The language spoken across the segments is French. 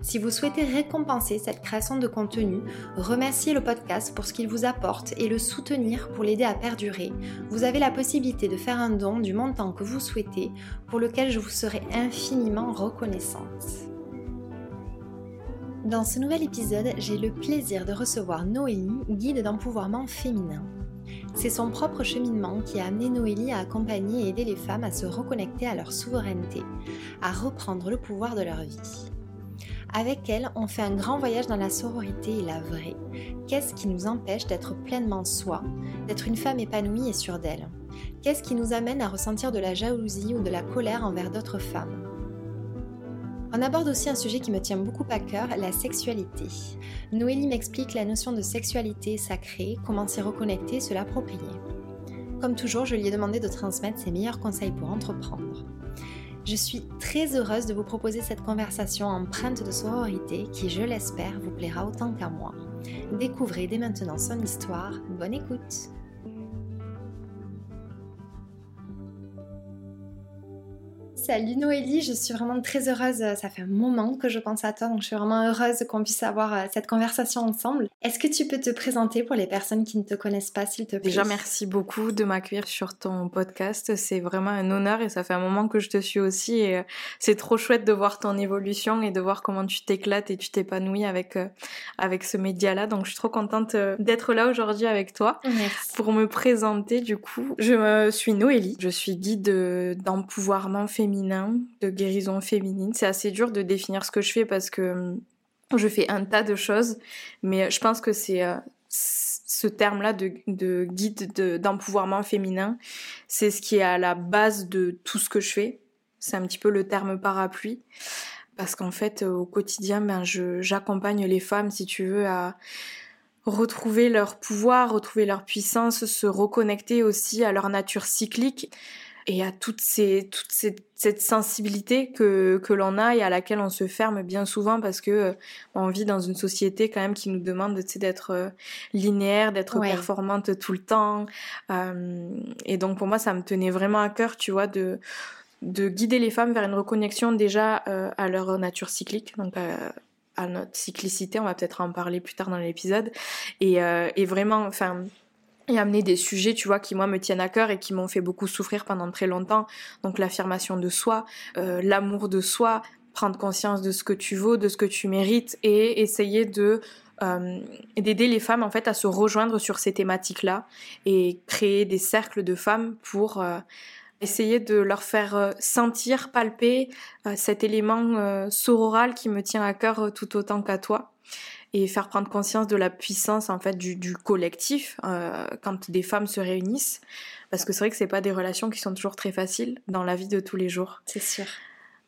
Si vous souhaitez récompenser cette création de contenu, remercier le podcast pour ce qu'il vous apporte et le soutenir pour l'aider à perdurer, vous avez la possibilité de faire un don du montant que vous souhaitez, pour lequel je vous serai infiniment reconnaissante. Dans ce nouvel épisode, j'ai le plaisir de recevoir Noélie, guide d'empouvoirment féminin. C'est son propre cheminement qui a amené Noélie à accompagner et aider les femmes à se reconnecter à leur souveraineté, à reprendre le pouvoir de leur vie. Avec elle, on fait un grand voyage dans la sororité et la vraie. Qu'est-ce qui nous empêche d'être pleinement soi, d'être une femme épanouie et sûre d'elle? Qu'est-ce qui nous amène à ressentir de la jalousie ou de la colère envers d'autres femmes? On aborde aussi un sujet qui me tient beaucoup à cœur, la sexualité. Noélie m'explique la notion de sexualité sacrée, comment s'y reconnecter, se l'approprier. Comme toujours, je lui ai demandé de transmettre ses meilleurs conseils pour entreprendre. Je suis très heureuse de vous proposer cette conversation empreinte de sororité qui, je l'espère, vous plaira autant qu'à moi. Découvrez dès maintenant son histoire. Bonne écoute Salut Noélie, je suis vraiment très heureuse. Ça fait un moment que je pense à toi, donc je suis vraiment heureuse qu'on puisse avoir euh, cette conversation ensemble. Est-ce que tu peux te présenter pour les personnes qui ne te connaissent pas, s'il te plaît? Déjà, merci beaucoup de m'accueillir sur ton podcast. C'est vraiment un honneur et ça fait un moment que je te suis aussi. Et euh, c'est trop chouette de voir ton évolution et de voir comment tu t'éclates et tu t'épanouis avec, euh, avec ce média-là. Donc, je suis trop contente d'être là aujourd'hui avec toi. Merci. Pour me présenter, du coup, je suis Noélie. Je suis guide d'empouvoirment féminin de guérison féminine. C'est assez dur de définir ce que je fais parce que hum, je fais un tas de choses, mais je pense que c'est euh, ce terme-là de, guide d'empouvoirment féminin, c'est ce qui est à la base de tout ce que je fais. C'est un petit peu le terme parapluie. Parce qu'en fait, au quotidien, ben, j'accompagne les femmes, si tu veux, à retrouver leur pouvoir, retrouver leur puissance, se reconnecter aussi à leur nature cyclique et à toute, ces, toute cette, sensibilité que, que l'on a et à laquelle on se ferme bien souvent parce que euh, on vit dans une société quand même qui nous demande d'être euh, linéaire, d'être performante tout le temps. Euh, et donc pour moi, ça me tenait vraiment à cœur, tu vois, de, de guider les femmes vers une reconnexion déjà à leur nature cyclique, donc à, notre cyclicité. On va peut-être en parler plus tard dans l'épisode. Et, et vraiment, enfin et amener des sujets, tu vois, qui moi me tiennent à cœur et qui m'ont fait beaucoup souffrir pendant très longtemps. Donc l'affirmation de soi, euh, l'amour de soi, prendre conscience de ce que tu vaux, de ce que tu mérites et essayer de euh, d'aider les femmes en fait à se rejoindre sur ces thématiques-là et créer des cercles de femmes pour euh, essayer de leur faire sentir, palper cet élément sororal qui me tient à cœur tout autant qu'à toi et faire prendre conscience de la puissance en fait du, du collectif euh, quand des femmes se réunissent parce que c'est vrai que c'est pas des relations qui sont toujours très faciles dans la vie de tous les jours. C'est sûr.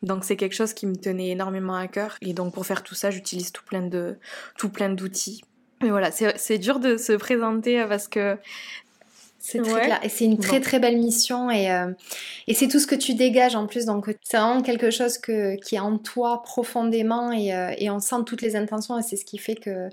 Donc c'est quelque chose qui me tenait énormément à cœur et donc pour faire tout ça, j'utilise tout plein de tout plein d'outils. Mais voilà, c'est dur de se présenter parce que c'est très clair. Et c'est une très très belle mission et, euh, et c'est tout ce que tu dégages en plus. Donc c'est vraiment quelque chose que, qui est en toi profondément et, euh, et on sent toutes les intentions et c'est ce qui fait que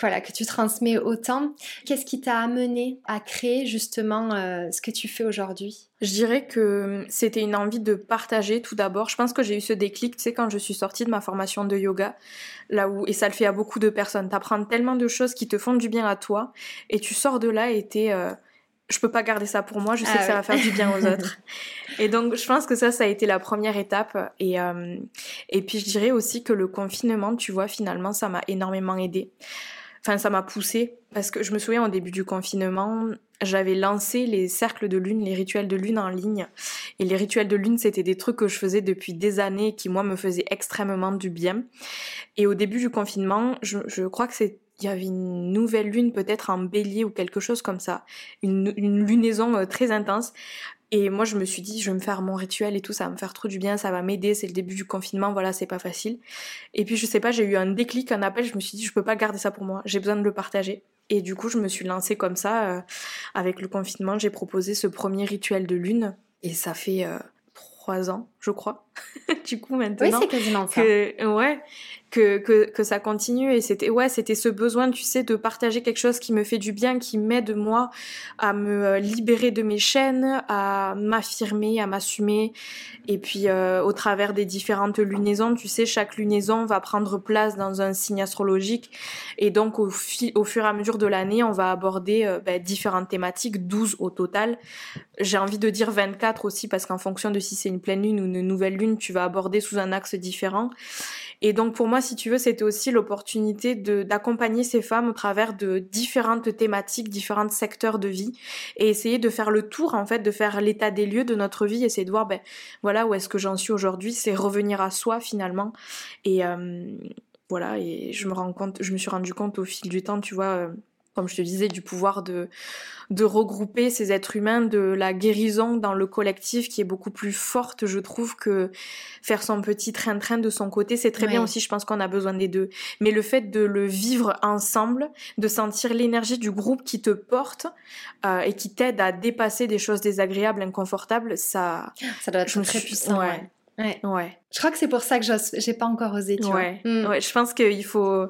voilà que tu transmets autant. Qu'est-ce qui t'a amené à créer justement euh, ce que tu fais aujourd'hui? Je dirais que c'était une envie de partager tout d'abord. Je pense que j'ai eu ce déclic, tu sais, quand je suis sortie de ma formation de yoga, là où et ça le fait à beaucoup de personnes. T'apprends tellement de choses qui te font du bien à toi et tu sors de là et t'es je peux pas garder ça pour moi, je sais ah que ça va faire du bien aux autres. Et donc, je pense que ça, ça a été la première étape. Et, euh, et puis, je dirais aussi que le confinement, tu vois, finalement, ça m'a énormément aidé. Enfin, ça m'a poussé parce que je me souviens au début du confinement, j'avais lancé les cercles de lune, les rituels de lune en ligne. Et les rituels de lune, c'était des trucs que je faisais depuis des années qui, moi, me faisaient extrêmement du bien. Et au début du confinement, je, je crois que c'est il y avait une nouvelle lune peut-être en bélier ou quelque chose comme ça, une, lunaison euh, très intense. Et moi, je me suis dit, je vais me faire mon rituel et tout, ça va me faire trop du bien, ça va m'aider, c'est le début du confinement, voilà, c'est pas facile. Et puis, je sais pas, j'ai eu un déclic, un appel, je me suis dit, je peux pas garder ça pour moi, j'ai besoin de le partager. Et du coup, je me suis lancée comme ça, euh, avec le confinement, j'ai proposé ce premier rituel de lune. Et ça fait euh, trois ans, je crois. du coup, maintenant. Oui, c'est quasiment ça. Que, ouais que, que, que ça continue et c'était ouais c'était ce besoin tu sais de partager quelque chose qui me fait du bien qui m'aide moi à me euh, libérer de mes chaînes à m'affirmer à m'assumer et puis euh, au travers des différentes lunaisons tu sais chaque lunaison va prendre place dans un signe astrologique et donc au, au fur et à mesure de l'année on va aborder euh, ben, différentes thématiques 12 au total j'ai envie de dire 24 aussi parce qu'en fonction de si c'est une pleine lune ou une nouvelle lune tu vas aborder sous un axe différent et donc pour moi, si tu veux, c'était aussi l'opportunité d'accompagner ces femmes au travers de différentes thématiques, différents secteurs de vie, et essayer de faire le tour, en fait, de faire l'état des lieux de notre vie, essayer de voir, ben voilà, où est-ce que j'en suis aujourd'hui, c'est revenir à soi finalement. Et euh, voilà, et je me rends compte, je me suis rendu compte au fil du temps, tu vois. Euh, comme je te disais, du pouvoir de, de regrouper ces êtres humains, de la guérison dans le collectif qui est beaucoup plus forte, je trouve, que faire son petit train-train de son côté. C'est très bien aussi, je pense qu'on a besoin des deux. Mais le fait de le vivre ensemble, de sentir l'énergie du groupe qui te porte euh, et qui t'aide à dépasser des choses désagréables, inconfortables, ça... Ça doit être très puissant. Ouais. Ouais. Ouais. Je crois que c'est pour ça que j'ai pas encore osé, tu ouais. vois. Mm. Ouais, je pense qu'il faut,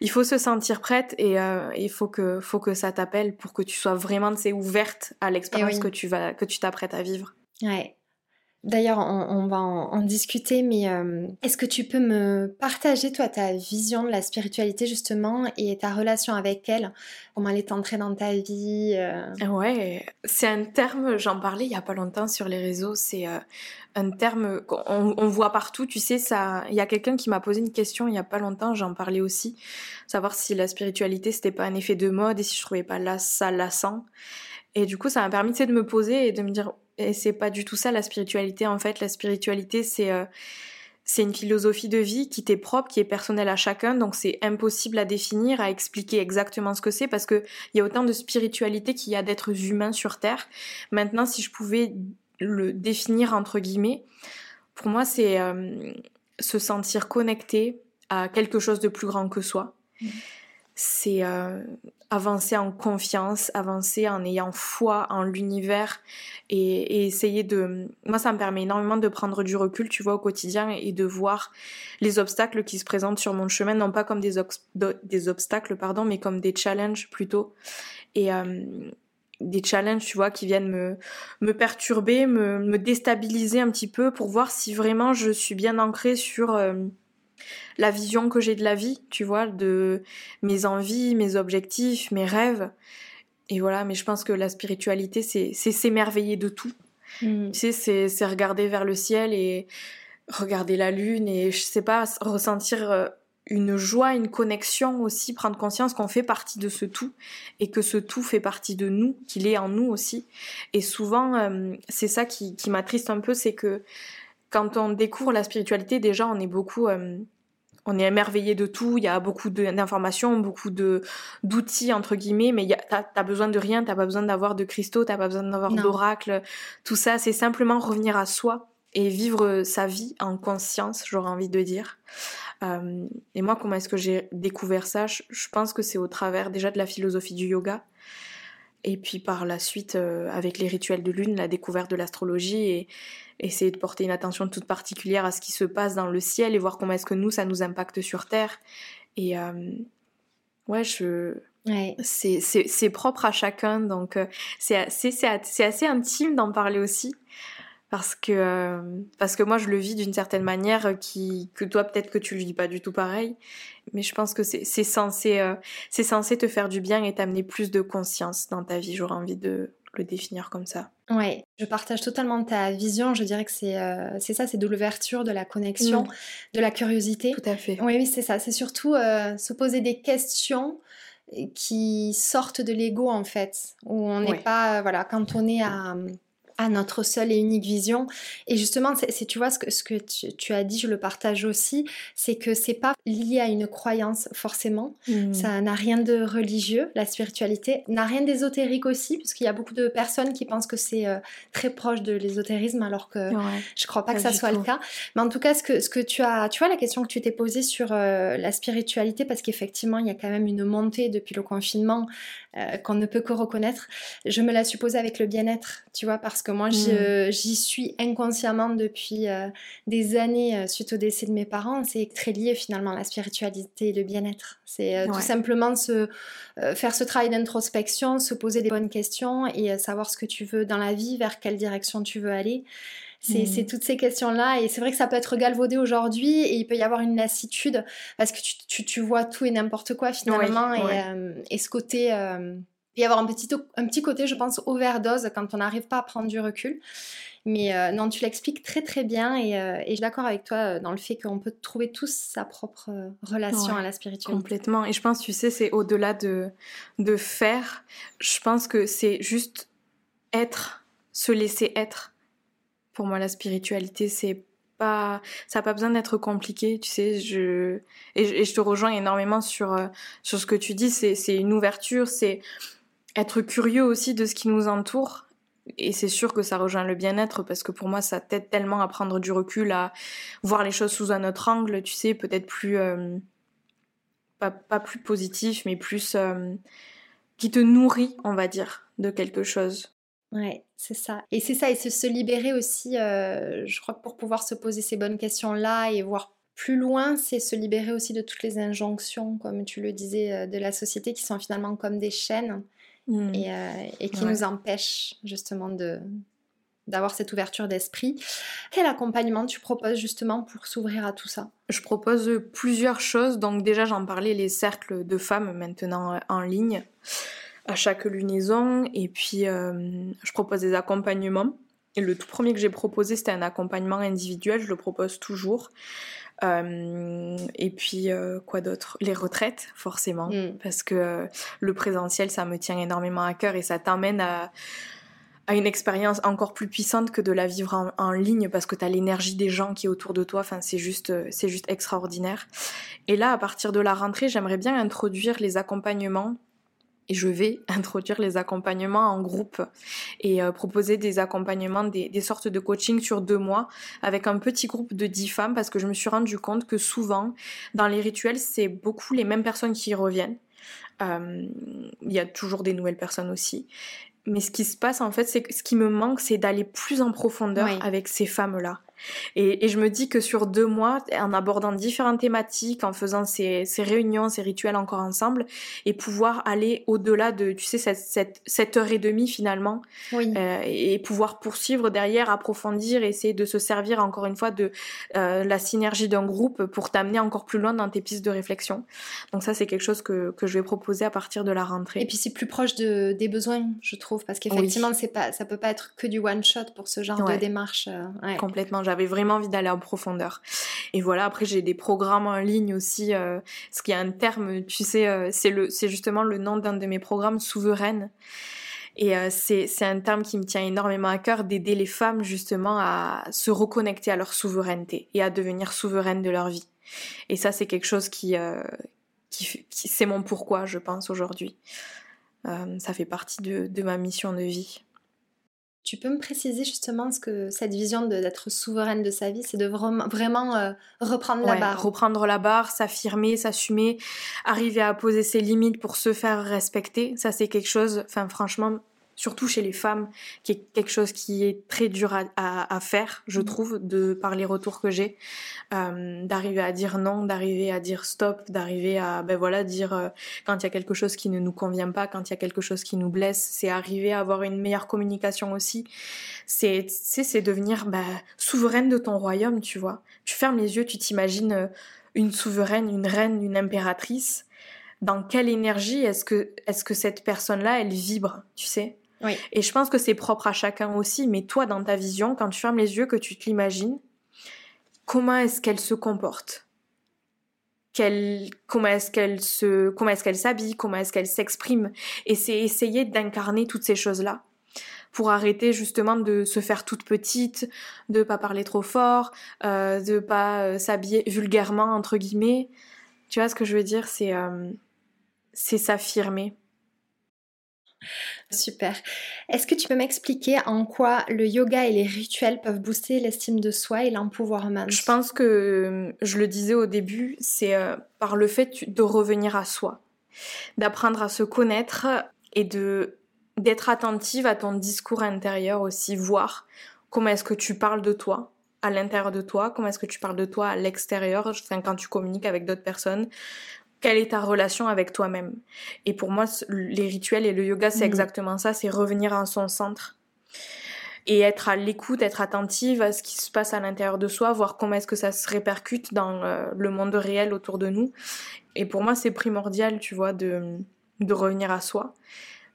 il faut se sentir prête et euh, il faut que, faut que ça t'appelle pour que tu sois vraiment, ouverte à l'expérience que tu vas, que tu t'apprêtes à vivre. Ouais. D'ailleurs, on, va en, discuter, mais euh, est-ce que tu peux me partager, toi, ta vision de la spiritualité, justement, et ta relation avec elle? Comment elle est entrée dans ta vie euh? Ouais, c'est un terme, j'en parlais il y a pas longtemps sur les réseaux, c'est euh, un terme qu'on on voit partout, tu sais. Il y a quelqu'un qui m'a posé une question il y a pas longtemps, j'en parlais aussi, savoir si la spiritualité, c'était pas un effet de mode et si je trouvais pas là ça lassant. Et du coup, ça m'a permis de me poser et de me dire et c'est pas du tout ça la spiritualité. En fait, la spiritualité, c'est euh, c'est une philosophie de vie qui t'est propre, qui est personnelle à chacun, donc c'est impossible à définir, à expliquer exactement ce que c'est, parce que il y a autant de spiritualité qu'il y a d'êtres humains sur Terre. Maintenant, si je pouvais le définir entre guillemets, pour moi, c'est euh, se sentir connecté à quelque chose de plus grand que soi. Mmh. C'est euh, avancer en confiance, avancer en ayant foi en l'univers et, essayer de... Moi, ça me permet énormément de prendre du recul, tu vois, au quotidien et de voir les obstacles qui se présentent sur mon chemin, non pas comme des, obstacles, pardon, mais comme des challenges plutôt. Et euh, des challenges, tu vois, qui viennent me, me perturber, me, me, déstabiliser un petit peu pour voir si vraiment je suis bien ancrée sur... Euh, la vision que j'ai de la vie, tu vois, de mes envies, mes objectifs, mes rêves. Et voilà, mais je pense que la spiritualité, c'est s'émerveiller de tout. Mm. Tu sais, c'est regarder vers le ciel et regarder la lune et je sais pas, ressentir euh, une joie, une connexion aussi, prendre conscience qu'on fait partie de ce tout et que ce tout fait partie de nous, qu'il est en nous aussi. Et souvent, euh, c'est ça qui, qui m'attriste un peu, c'est que quand on découvre la spiritualité, déjà, on est beaucoup euh, on est émerveillé de tout, il y a beaucoup d'informations, beaucoup de d'outils entre guillemets, mais t'as as besoin de rien, t'as pas besoin d'avoir de cristaux, t'as pas besoin d'avoir d'oracles, tout ça, c'est simplement revenir à soi et vivre sa vie en conscience, j'aurais envie de dire. Euh, et moi, comment est-ce que j'ai découvert ça? Je, pense que c'est au travers déjà de la philosophie du yoga, et puis par la suite euh, avec les rituels de lune, la découverte de l'astrologie et essayer de porter une attention toute particulière à ce qui se passe dans le ciel et voir comment est-ce que nous, ça nous impacte sur Terre. Et euh, ouais, je... C'est propre à chacun, donc euh, c'est assez, assez intime d'en parler aussi parce que euh, parce que moi je le vis d'une certaine manière qui que toi peut-être que tu le vis pas du tout pareil mais je pense que c'est c'est censé c'est censé te faire du bien et t'amener plus de conscience dans ta vie j'aurais envie de le définir comme ça. Ouais, je partage totalement ta vision. Je dirais que c'est euh, c'est ça, c'est de l'ouverture, de la connexion, mm. de la curiosité. Tout à fait. Oui, oui, c'est ça. C'est surtout euh, se poser des questions qui sortent de l'ego en fait, où on n'est pas, voilà, quand on est à à notre seule et unique vision. Et justement, c'est, tu vois, ce que, ce que tu, as dit, je le partage aussi, c'est que c'est pas lié à une croyance forcément. Hmm. Ça n'a rien de religieux, la spiritualité, n'a rien d'ésotérique aussi, puisqu'il y a beaucoup de personnes qui pensent que c'est euh, très proche de l'ésotérisme, alors que je crois pas, que ça soit le cas. Mais en tout cas, ce que, ce que tu as, tu vois, la question que tu t'es posée sur euh, la spiritualité, parce qu'effectivement, il y a quand même une montée depuis le confinement euh, qu'on ne peut que reconnaître. Je me la suppose avec le bien-être, tu vois, parce que moi, mm. j'y suis inconsciemment depuis euh, des années euh, suite au décès de mes parents. C'est très lié finalement à la spiritualité et le bien-être. C'est tout simplement se, faire ce travail d'introspection, se poser des bonnes questions et savoir ce que tu veux dans la vie, vers quelle direction tu veux aller. C'est mm. toutes ces questions-là. Et c'est vrai que ça peut être galvaudé aujourd'hui et il peut y avoir une lassitude parce que tu, tu, vois tout et n'importe quoi finalement. et, euh, et, ce côté. Euh, il peut y avoir un petit, un petit côté, je pense, overdose quand on n'arrive pas à prendre du recul. Mais euh, non, tu l'expliques très très bien et, et je suis d'accord avec toi dans le fait qu'on peut trouver tous sa propre relation à la spiritualité. Complètement. Et je pense, tu sais, c'est au-delà de, de faire. Je pense que c'est juste être, se laisser être. Pour moi, la spiritualité, c'est pas, ça n'a pas besoin d'être compliqué, tu sais. Je et, je te rejoins énormément sur euh, sur ce que tu dis. C'est c'est une ouverture, c'est être curieux aussi de ce qui nous entoure. Et c'est sûr que ça rejoint le bien-être parce que pour moi, ça t'aide tellement à prendre du recul, à voir les choses sous un autre angle, tu sais, peut-être plus euh, pas, pas plus positif, mais plus euh, qui te nourrit, on va dire, de quelque chose. Ouais, c'est ça. Et c'est ça, et se, se libérer aussi, euh, je crois que pour pouvoir se poser ces bonnes questions-là et voir plus loin, c'est se libérer aussi de toutes les injonctions, comme tu le disais, de la société qui sont finalement comme des chaînes mmh. et, euh, et, qui nous empêchent justement de d'avoir cette ouverture d'esprit. Quel accompagnement tu proposes justement pour s'ouvrir à tout ça? Je propose plusieurs choses. Donc déjà j'en parlais, les cercles de femmes maintenant en ligne à chaque lunaison. Et puis, euh, je propose des accompagnements. Et le tout premier que j'ai proposé, c'était un accompagnement individuel. Je le propose toujours. Euh, et puis, euh, quoi d'autre? Les retraites, forcément. Mm. Parce que le présentiel, ça me tient énormément à cœur et ça t'amène à, à une expérience encore plus puissante que de la vivre en, en ligne parce que tu as l'énergie des gens qui est autour de toi. Enfin, c'est juste, c'est juste extraordinaire. Et là, à partir de la rentrée, j'aimerais bien introduire les accompagnements et je vais introduire les accompagnements en groupe et euh, proposer des accompagnements, des, des, sortes de coaching sur deux mois avec un petit groupe de dix femmes parce que je me suis rendu compte que souvent dans les rituels c'est beaucoup les mêmes personnes qui reviennent. Euh, il y a toujours des nouvelles personnes aussi. Mais ce qui se passe en fait, c'est que ce qui me manque, c'est d'aller plus en profondeur avec ces femmes-là. Et, je me dis que sur deux mois, en abordant différentes thématiques, en faisant ces, réunions, ces rituels encore ensemble, et pouvoir aller au-delà de, tu sais, cette, heure et demie finalement, euh, et pouvoir poursuivre derrière, approfondir, essayer de se servir encore une fois de euh, la synergie d'un groupe pour t'amener encore plus loin dans tes pistes de réflexion. Donc ça, c'est quelque chose que, je vais proposer à partir de la rentrée. Et puis c'est plus proche de, des besoins, je trouve, parce qu'effectivement, c'est pas, ça peut pas être que du one shot pour ce genre de démarche. Euh, Complètement j'avais vraiment envie d'aller en profondeur. Et voilà, après j'ai des programmes en ligne aussi, euh, ce qui est un terme, tu sais, euh, c'est le, c'est justement le nom d'un de mes programmes, Souveraine. Et euh, c'est, c'est un terme qui me tient énormément à cœur d'aider les femmes justement à se reconnecter à leur souveraineté et à devenir souveraines de leur vie. Et ça, c'est quelque chose qui, qui, qui c'est mon pourquoi, je pense, aujourd'hui. ça fait partie de, de ma mission de vie. Tu peux me préciser justement ce que cette vision d'être souveraine de sa vie, c'est de vraiment, vraiment euh, reprendre la barre? Reprendre la barre, s'affirmer, s'assumer, arriver à poser ses limites pour se faire respecter. Ça, c'est quelque chose, enfin, franchement, surtout chez les femmes, qui est quelque chose qui est très dur à, faire, je mm. trouve, de par les retours que j'ai, euh, d'arriver à dire non, d'arriver à dire stop, d'arriver à, ben voilà, dire euh, quand il y a quelque chose qui ne nous convient pas, quand il y a quelque chose qui nous blesse, c'est arriver à avoir une meilleure communication aussi. C'est, c'est devenir ben, souveraine de ton royaume, tu vois. Tu fermes les yeux, tu t'imagines euh, une souveraine, une reine, une impératrice. Dans quelle énergie est-ce que, est-ce que cette personne-là, elle vibre, tu sais? Et je pense que c'est propre à chacun aussi, mais toi, dans ta vision, quand tu fermes les yeux, que tu te l'imagines, comment est-ce qu'elle se comporte? Comment est-ce qu'elle se comment est-ce qu'elle s'habille comment est-ce qu'elle s'exprime? Et c'est essayer d'incarner toutes ces choses là pour arrêter justement de se faire toute petite de pas parler trop fort euh, de pas euh, s'habiller vulgairement entre guillemets. Tu vois ce que je veux dire? C'est euh, c'est s'affirmer Super. Est-ce que tu peux m'expliquer en quoi le yoga et les rituels peuvent booster l'estime de soi et l'empowerment? Je pense que, je le disais au début, c'est euh, par le fait de revenir à soi, d'apprendre à se connaître et de d'être attentive à ton discours intérieur aussi, voir comment est-ce que tu parles de toi à l'intérieur de toi, comment est-ce que tu parles de toi à l'extérieur, quand tu communiques avec d'autres personnes, quelle est ta relation avec toi-même. Et pour moi, les rituels et le yoga, c'est mhm. exactement ça, c'est revenir en son centre et être à l'écoute, être attentive à ce qui se passe à l'intérieur de soi, voir comment est-ce que ça se répercute dans euh, le monde réel autour de nous. Et pour moi, c'est primordial, tu vois, de, de revenir à soi.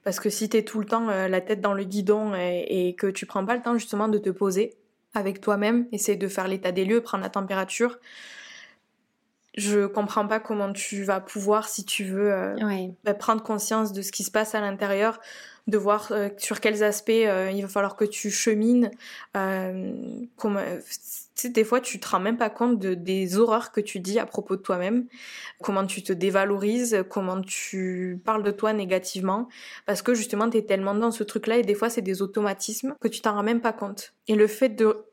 Parce que si tu es tout le temps euh, la tête dans le guidon et, et, que tu prends pas le temps justement de te poser avec toi-même, essayer de faire l'état des lieux, prendre la température, je comprends pas comment tu vas pouvoir, si tu veux, euh, bah, prendre conscience de ce qui se passe à l'intérieur, de voir euh, sur quels aspects euh, il va falloir que tu chemines. Comment, des fois, tu te rends même pas compte de, des horreurs que tu dis à propos de toi-même, comment tu te dévalorises, comment tu parles de toi négativement, parce que justement, tu es tellement dans ce truc-là et des fois, c'est des automatismes que tu t'en rends même pas compte. Et le fait de,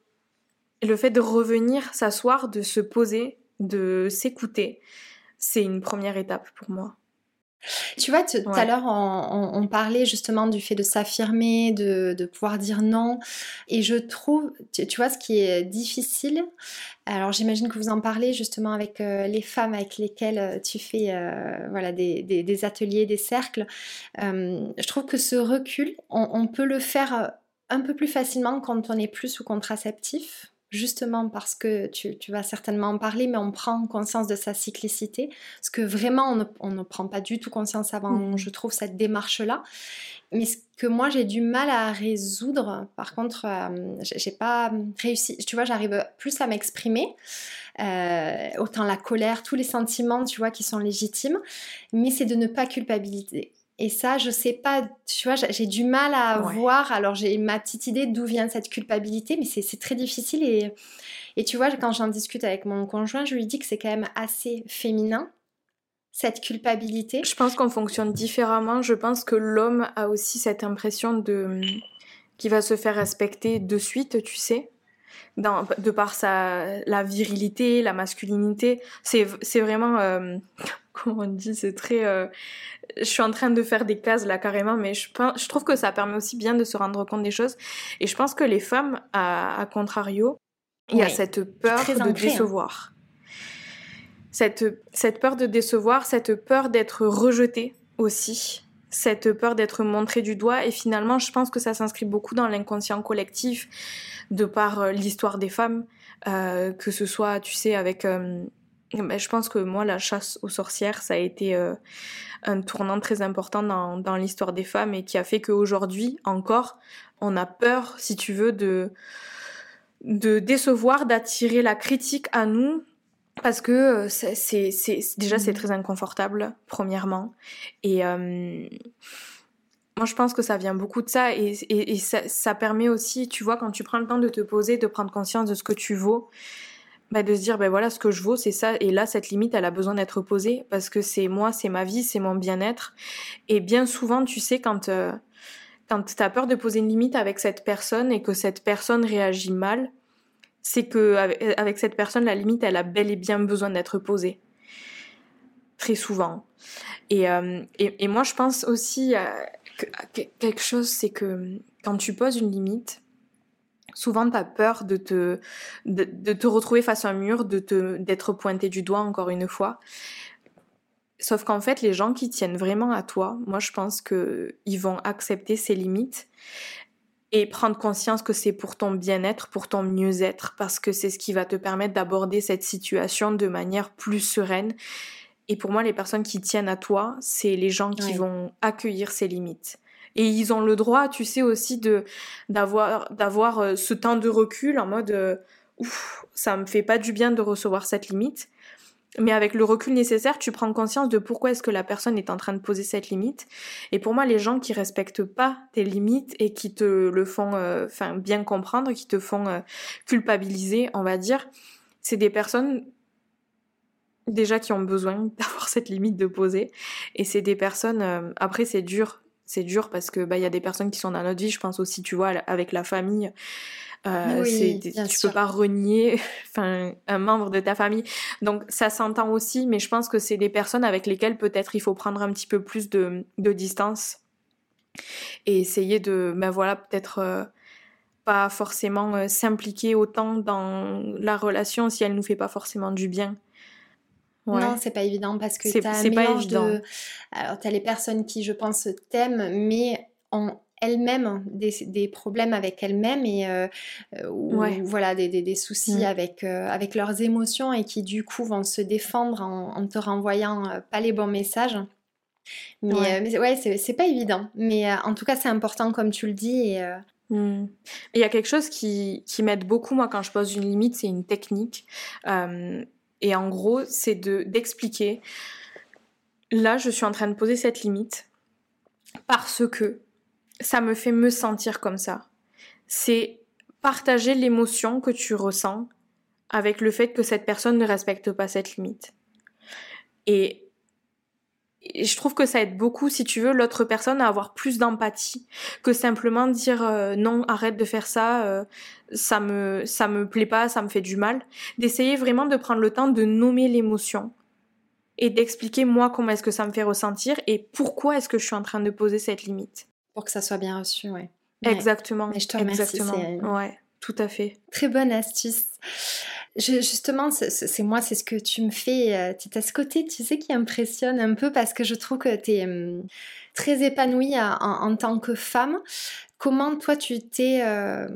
le fait de revenir s'asseoir, de se poser, de s'écouter, c'est une première étape pour moi. Tu vois, tout à l'heure, on, parlait justement du fait de s'affirmer, de, pouvoir dire non. Et je trouve, tu, vois, ce qui est difficile, alors j'imagine que vous en parlez justement avec euh, les femmes avec lesquelles euh, tu fais euh, voilà, des, ateliers, des cercles. je trouve que ce recul, on peut le faire un peu plus facilement quand on est plus sous contraceptif justement parce que tu, vas certainement en parler, mais on prend conscience de sa cyclicité, parce que vraiment on ne, prend pas du tout conscience avant, mmh. je trouve, cette démarche-là. Mais ce que moi j'ai du mal à résoudre, par contre, euh, j'ai pas réussi, tu vois, j'arrive plus à m'exprimer. Euh, autant la colère, tous les sentiments, tu vois, qui sont légitimes, mais c'est de ne pas culpabiliser. Et ça, je sais pas, tu vois, j'ai du mal à voir. Alors, j'ai ma petite idée d'où vient cette culpabilité, mais c'est très difficile. Et, et tu vois, quand j'en discute avec mon conjoint, je lui dis que c'est quand même assez féminin, cette culpabilité. Je pense qu'on fonctionne différemment. Je pense que l'homme a aussi cette impression de qui va se faire respecter de suite, tu sais. Dans, de par sa la virilité, la masculinité, c'est vraiment euh, comment on dit, c'est très euh, je suis en train de faire des cases là carrément, mais je, je trouve que ça permet aussi bien de se rendre compte des choses. Et je pense que les femmes, à, contrario, il y a cette peur de hein. décevoir. Cette, cette peur de décevoir, cette peur d'être rejetée aussi cette peur d'être montrée du doigt et finalement je pense que ça s'inscrit beaucoup dans l'inconscient collectif de par euh, l'histoire des femmes euh, que ce soit tu sais avec euh, ben, je pense que moi la chasse aux sorcières ça a été un tournant très important dans, dans l'histoire des femmes et qui a fait qu'aujourd'hui encore, on a peur, si tu veux, de, de décevoir, d'attirer la critique à nous parce que euh, c'est, déjà c'est mmh. très inconfortable premièrement et euh, moi je pense que ça vient beaucoup de ça et, et, et ça, ça, permet aussi tu vois quand tu prends le temps de te poser de prendre conscience de ce que tu vaux bah, de se dire ben voilà ce que je vaux c'est ça. Et là cette limite elle a besoin d'être posée parce que c'est moi c'est ma vie c'est mon bien-être. Et bien souvent tu sais quand euh, quand t'as peur de poser une limite avec cette personne et que cette personne réagit mal c'est que avec cette personne la limite elle a bel et bien besoin d'être posée. Très souvent. Et, euh, et, et moi je pense aussi à quelque chose c'est que quand tu poses une limite souvent tu as peur de te, de, te retrouver face à un mur, de te, d'être pointé du doigt encore une fois. Sauf qu'en fait, les gens qui tiennent vraiment à toi, moi je pense qu'ils vont accepter ces limites et prendre conscience que c'est pour ton bien-être, pour ton mieux-être, parce que c'est ce qui va te permettre d'aborder cette situation de manière plus sereine. Et pour moi, les personnes qui tiennent à toi, c'est les gens qui vont accueillir ces limites Et ils ont le droit, tu sais, aussi de d'avoir d'avoir euh, ce temps de recul en mode euh, ouf, ça me fait pas du bien de recevoir cette limite. Mais avec le recul nécessaire, tu prends conscience de pourquoi est-ce que la personne est en train de poser cette limite. Et pour moi, les gens qui respectent pas tes limites et qui te le font, euh, enfin, bien comprendre, qui te font culpabiliser, on va dire, c'est des personnes déjà qui ont besoin d'avoir cette limite de poser. Et c'est des personnes, après c'est dur c'est dur parce que bah il y a des personnes qui sont dans notre vie je pense aussi tu vois avec la famille euh, oui, tu peux pas renier enfin un membre de ta famille. Donc ça s'entend aussi mais je pense que c'est des personnes avec lesquelles peut-être il faut prendre un petit peu plus de, de distance et essayer de ben voilà peut-être euh, pas forcément euh, s'impliquer autant dans la relation si elle nous fait pas forcément du bien non, c'est pas évident parce que t'as un mélange de. Alors, t'as les personnes qui, je pense, t'aiment, mais ont elles-mêmes des, des, problèmes avec elles-mêmes et euh, euh, ou, voilà des, des, soucis mm. avec, euh, avec leurs émotions et qui du coup vont se défendre en, en te renvoyant pas les bons messages. Mais ouais, ouais c'est pas évident. Mais en tout cas, c'est important comme tu le dis. Et, mm. Il y a quelque chose qui, qui m'aide beaucoup, moi, quand je pose une limite, c'est une technique. Et en gros, c'est de d'expliquer. Là, je suis en train de poser cette limite parce que ça me fait me sentir comme ça. C'est partager l'émotion que tu ressens avec le fait que cette personne ne respecte pas cette limite. Et je trouve que ça aide beaucoup, si tu veux, l'autre personne à avoir plus d'empathie que simplement dire euh, non, arrête de faire ça, euh, ça me ça me plaît pas, ça me fait du mal. D'essayer vraiment de prendre le temps de nommer l'émotion et d'expliquer moi comment est-ce que ça me fait ressentir et pourquoi est-ce que je suis en train de poser cette limite. Pour que ça soit bien reçu, ouais. Exactement. Mais je te remercie. Exactement. Ouais, tout à fait. Très bonne astuce justement, c'est moi, c'est ce que tu me fais. Euh, tu as ce côté, tu sais, qui impressionne un peu parce que je trouve que tu es hum, très épanouie en, tant que femme. Comment toi tu t'es euh,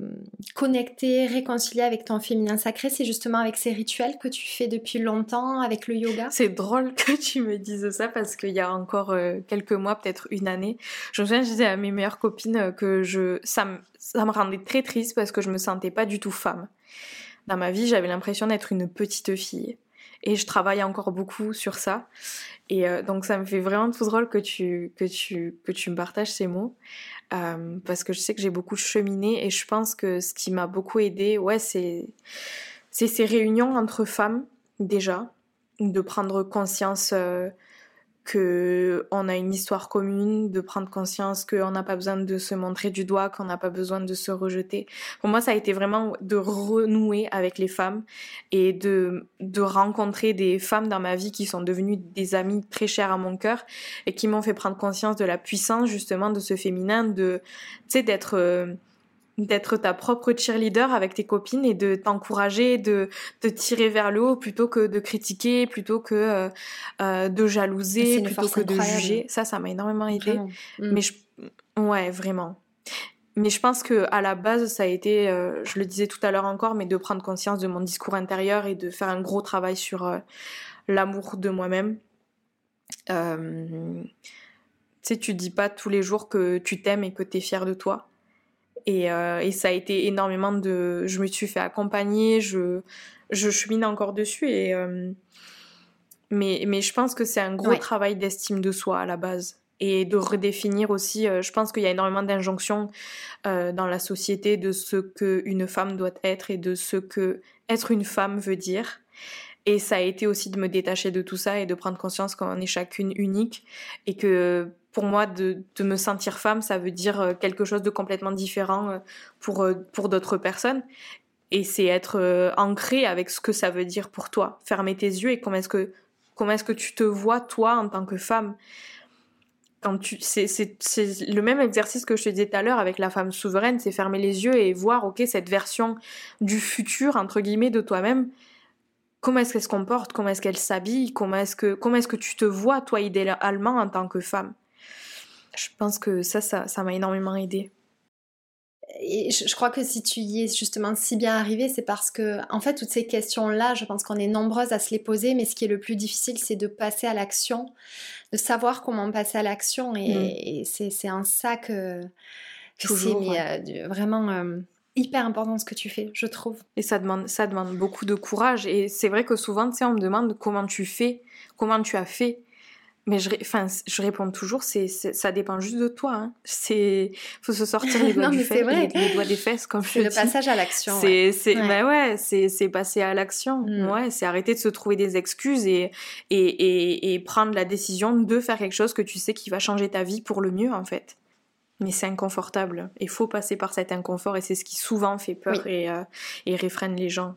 connectée, réconciliée avec ton féminin sacré? C'est justement avec ces rituels que tu fais depuis longtemps, avec le yoga? C'est drôle que tu me dises ça parce qu'il y a encore euh, quelques mois, peut-être une année, je me souviens, je disais à mes meilleures copines que je, ça, me, ça me rendait très triste parce que je me sentais pas du tout femme. Dans ma vie, j'avais l'impression d'être une petite fille. Et je travaille encore beaucoup sur ça. Et euh, donc ça me fait vraiment tout drôle que tu, que tu, que tu me partages ces mots. Euh, parce que je sais que j'ai beaucoup cheminé et je pense que ce qui m'a beaucoup aidé, ouais, c'est, ces réunions entre femmes, déjà. De prendre conscience euh, que on a une histoire commune, de prendre conscience qu'on n'a pas besoin de se montrer du doigt, qu'on n'a pas besoin de se rejeter. Pour moi, ça a été vraiment de renouer avec les femmes et de, rencontrer des femmes dans ma vie qui sont devenues des amies très chères à mon cœur et qui m'ont fait prendre conscience de la puissance justement de ce féminin, de, tu sais, d'être... Euh, d'être ta propre cheerleader avec tes copines et de t'encourager, de te tirer vers le haut plutôt que de critiquer, plutôt que euh, euh, de jalouser, plutôt que de juger. Ça, ça m'a énormément aidé. Mm. Mais je... ouais, vraiment. Mais je pense que à la base, ça a été, euh, je le disais tout à l'heure encore, mais de prendre conscience de mon discours intérieur et de faire un gros travail sur l'amour de moi-même. tu sais, tu dis pas tous les jours que tu t'aimes et que tu es fier de toi. Euh, et, ça a été énormément de. Je me suis fait accompagner, je, je chemine encore dessus. Et, euh, mais, mais je pense que c'est un gros travail d'estime de soi à la base. Et de redéfinir aussi, euh, je pense qu'il y a énormément d'injonctions dans la société de ce qu'une femme doit être et de ce que être une femme veut dire. Et ça a été aussi de me détacher de tout ça et de prendre conscience qu'on est chacune unique et que pour moi, de, de, me sentir femme, ça veut dire euh, quelque chose de complètement différent euh, pour, euh, pour d'autres personnes. Et c'est être ancré avec ce que ça veut dire pour toi. Fermer tes yeux et comment est-ce que, comment est-ce que tu te vois, toi, en tant que femme. Quand tu, c'est, c'est, c'est le même exercice que je te disais tout à l'heure avec la femme souveraine, c'est fermer les yeux et voir, ok, cette version du futur, entre guillemets, de toi-même, comment est-ce qu'elle se comporte, comment est-ce qu'elle s'habille, comment est-ce que, comment est-ce que tu te vois, toi, idéalement, en tant que femme? Je pense que ça, ça, m'a énormément aidé. et je, crois que si tu y es justement si bien arrivé, c'est parce que, en fait, toutes ces questions-là, je pense qu'on est nombreuses à se les poser, mais ce qui est le plus difficile, c'est de passer à l'action, de savoir comment passer à l'action. Et, mm. c'est en ça que, c'est euh, vraiment euh, hyper important ce que tu fais, je trouve. Et ça demande, ça demande beaucoup de courage. Et c'est vrai que souvent, tu sais, on me demande comment tu fais, comment tu as fait. Mais je, enfin, je réponds toujours, c'est, ça dépend juste de toi. Hein. C'est, faut se sortir les doigts du fait, les, les, doigts des fesses, comme je le passage à l'action. C'est, c'est, ouais. Ben ouais, c'est, c'est passer à l'action. Mm. Ouais, c'est arrêter de se trouver des excuses et, et, et, et prendre la décision de faire quelque chose que tu sais qui va changer ta vie pour le mieux, en fait. Mais c'est inconfortable. Il faut passer par cet inconfort et c'est ce qui souvent fait peur et, euh, et réfrène les gens.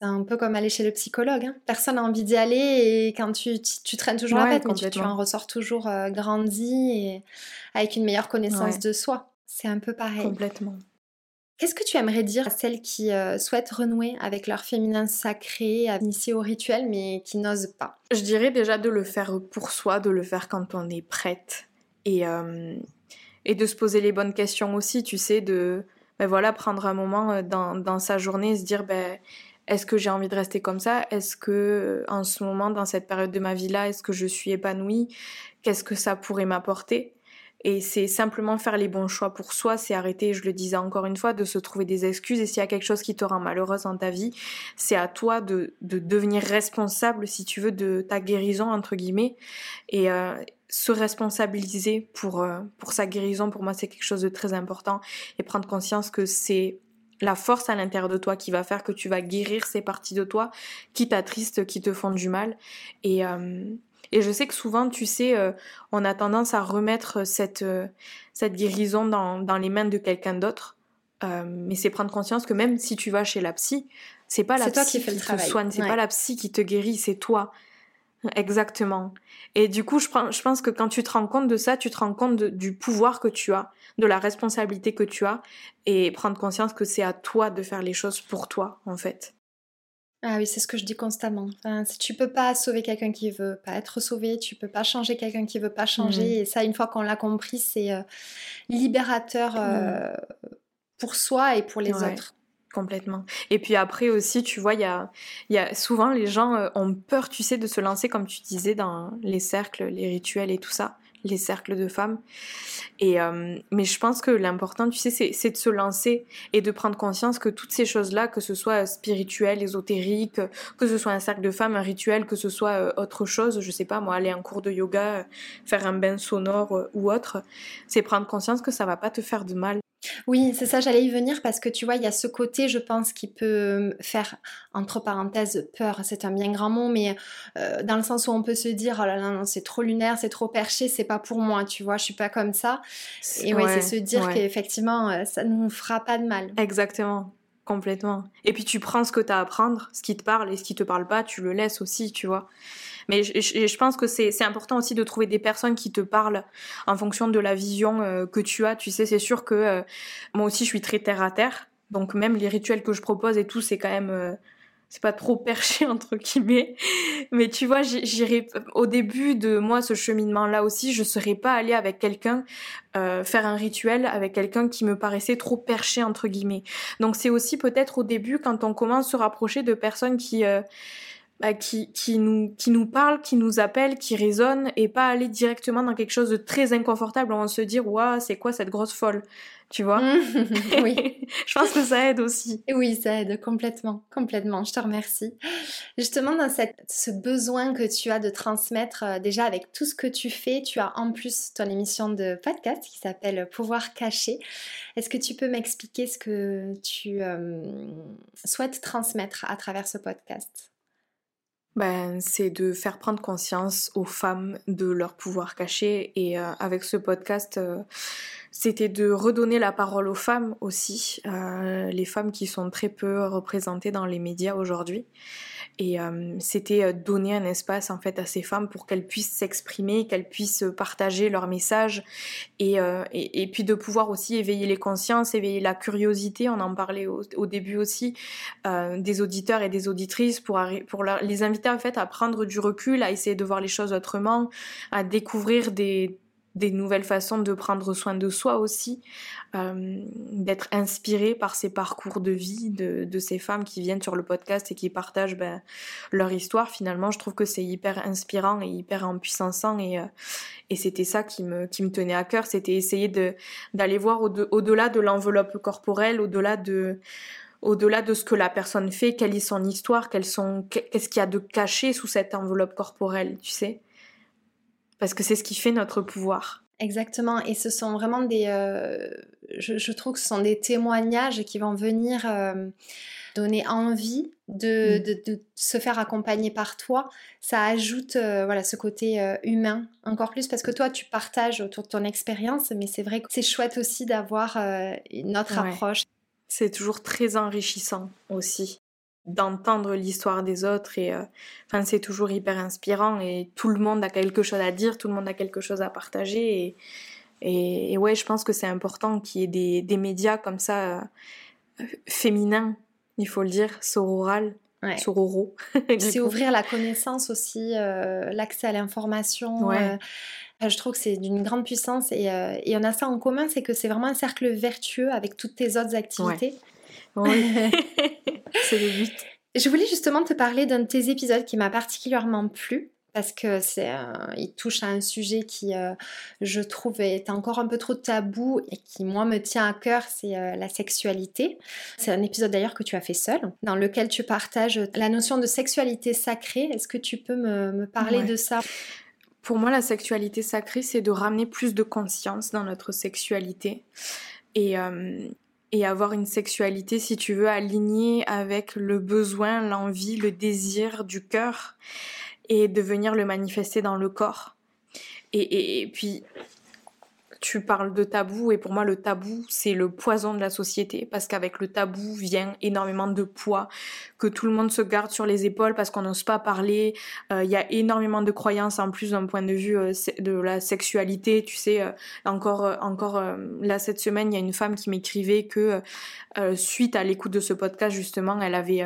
C'est un peu comme aller chez le psychologue. Hein. Personne n'a envie d'y aller et quand tu, tu, traînes toujours la tête, mais tu, en ressors toujours euh, grandi et avec une meilleure connaissance de soi. C'est un peu pareil. Complètement. Qu'est-ce que tu aimerais dire à celles qui euh, souhaitent renouer avec leur féminin sacré, à initier au rituel, mais qui n'osent pas? Je dirais déjà de le faire pour soi, de le faire quand on est prête. Et, euh, et de se poser les bonnes questions aussi, tu sais, de ben voilà, prendre un moment dans, dans sa journée et se dire ben, est-ce que j'ai envie de rester comme ça? Est-ce que en ce moment, dans cette période de ma vie là, est-ce que je suis épanouie? Qu'est-ce que ça pourrait m'apporter? Et c'est simplement faire les bons choix pour soi, c'est arrêter, je le disais encore une fois, de se trouver des excuses. Et s'il y a quelque chose qui te rend malheureuse dans ta vie, c'est à toi de, de, devenir responsable, si tu veux, de ta guérison, entre guillemets. Et euh, se responsabiliser pour, euh, pour sa guérison, pour moi, c'est quelque chose de très important. Et prendre conscience que c'est la force à l'intérieur de toi qui va faire que tu vas guérir ces parties de toi qui t'attristent, qui te font du mal. Et, euh, et je sais que souvent, tu sais, euh, on a tendance à remettre cette, euh, cette guérison dans, dans les mains de quelqu'un d'autre. mais c'est prendre conscience que même si tu vas chez la psy, c'est pas la psy qui, fait le te soigne, c'est pas la psy qui te guérit, c'est toi. Exactement. Et du coup, je, je, pense que quand tu te rends compte de ça, tu te rends compte du pouvoir que tu as, de la responsabilité que tu as, et prendre conscience que c'est à toi de faire les choses pour toi, en fait. Ah oui, c'est ce que je dis constamment. Enfin, tu peux pas sauver quelqu'un qui veut pas être sauvé, tu peux pas changer quelqu'un qui veut pas changer. Mmh. Et ça, une fois qu'on l'a compris, c'est euh, libérateur mmh. euh, pour soi et pour les autres. Complètement. Et puis après aussi, tu vois, il y a, y a souvent les gens euh, ont peur, tu sais, de se lancer, comme tu disais, dans les cercles, les rituels et tout ça, les cercles de femmes. Et euh, mais je pense que l'important, tu sais, c'est de se lancer et de prendre conscience que toutes ces choses-là, que ce soit spirituel, ésotérique, que ce soit un cercle de femmes, un rituel, que ce soit euh, autre chose, je sais pas moi, aller en cours de yoga, faire un bain sonore ou autre, c'est prendre conscience que ça va pas te faire de mal oui, c'est ça, j'allais y venir parce que tu vois, il y a ce côté, je pense, qui peut faire, entre parenthèses, peur, c'est un bien grand mot, mais euh, dans le sens où on peut se dire, oh là là, non, c'est trop lunaire, c'est trop perché, c'est pas pour moi, tu vois, je suis pas comme ça. Et ouais, c'est se dire qu'effectivement, euh, ça ne nous fera pas de mal. Exactement. Complètement. Et puis tu prends ce que tu as à apprendre, ce qui te parle et ce qui te parle pas, tu le laisses aussi, tu vois. Mais je, pense que c'est important aussi de trouver des personnes qui te parlent en fonction de la vision euh, que tu as. Tu sais, c'est sûr que euh, moi aussi, je suis très terre à terre. Donc même les rituels que je propose et tout, c'est quand même... Euh, c'est pas trop perché entre guillemets mais tu vois au début de moi ce cheminement là aussi je serais pas allée avec quelqu'un faire un rituel avec quelqu'un qui me paraissait trop perché entre guillemets donc c'est aussi peut-être au début quand on commence à se rapprocher de personnes qui bah, qui, qui, nous, qui nous parle, qui nous appelle, qui résonne, et pas aller directement dans quelque chose de très inconfortable où on se dire, waouh, c'est quoi cette grosse folle tu vois? Oui. je pense que ça aide aussi. Oui, ça aide complètement, complètement. Je te remercie. Justement, dans cette, ce besoin que tu as de transmettre, euh, déjà avec tout ce que tu fais, tu as en plus ton émission de podcast qui s'appelle Pouvoir caché. Est-ce que tu peux m'expliquer ce que tu euh, souhaites transmettre à travers ce podcast? Ben, c'est de faire prendre conscience aux femmes de leur pouvoir caché. Et euh, avec ce podcast, euh, c'était de redonner la parole aux femmes aussi, euh, les femmes qui sont très peu représentées dans les médias aujourd'hui. Et euh, c'était euh, donner un espace en fait à ces femmes pour qu'elles puissent s'exprimer, qu'elles puissent partager leurs messages et, euh, et, puis de pouvoir aussi éveiller les consciences, éveiller la curiosité. On en parlait au, au début aussi euh, des auditeurs et des auditrices pour, pour les inviter en fait à prendre du recul, à essayer de voir les choses autrement, à découvrir des des nouvelles façons de prendre soin de soi aussi, euh, d'être inspiré par ces parcours de vie de, ces femmes qui viennent sur le podcast et qui partagent ben, leur histoire. Finalement, je trouve que c'est hyper inspirant et hyper empuissançant et, euh, et c'était ça qui me, qui me tenait à cœur, c'était essayer de, d'aller voir au-delà de l'enveloppe corporelle, au-delà de au-delà de ce que la personne fait, quelle est son histoire, qu'est-ce qu'il y a de caché sous cette enveloppe corporelle, tu sais parce que c'est ce qui fait notre pouvoir. Exactement, et ce sont vraiment des... Euh, je, trouve que ce sont des témoignages qui vont venir euh, donner envie mm. de, de, se faire accompagner par toi. Ça ajoute euh, voilà, ce côté humain encore plus parce que toi, tu partages autour de ton expérience, mais c'est vrai que c'est chouette aussi d'avoir une autre approche. C'est toujours très enrichissant aussi d'entendre l'histoire des autres et euh, enfin c'est toujours hyper inspirant et tout le monde a quelque chose à dire, tout le monde a quelque chose à partager et, et, ouais je pense que c'est important qu'il y ait des, des, médias comme ça euh, féminins, il faut le dire, sororal. Ouais. Sororo. c'est ouvrir la connaissance aussi, euh, l'accès à l'information. je trouve que c'est d'une grande puissance et, et, on a ça en commun, c'est que c'est vraiment un cercle vertueux avec toutes tes autres activités. Oui. c'est le but. Je voulais justement te parler d'un de tes épisodes qui m'a particulièrement plu parce que c'est il touche à un sujet qui euh, je trouve est encore un peu trop tabou et qui moi me tient à cœur c'est euh, la sexualité. C'est un épisode d'ailleurs que tu as fait seul dans lequel tu partages la notion de sexualité sacrée. Est-ce que tu peux me, parler de ça? Pour moi la sexualité sacrée c'est de ramener plus de conscience dans notre sexualité. Et euh, et avoir une sexualité, si tu veux, alignée avec le besoin, l'envie, le désir du cœur et de venir le manifester dans le corps. Et, et puis, tu parles de tabou et pour moi le tabou c'est le poison de la société. Parce qu'avec le tabou vient énormément de poids que tout le monde se garde sur les épaules parce qu'on n'ose pas parler. Euh, il y a énormément de croyances en plus d'un point de vue euh, de la sexualité. Tu sais euh, encore encore là cette semaine il y a une femme qui m'écrivait que suite à l'écoute de ce podcast justement elle avait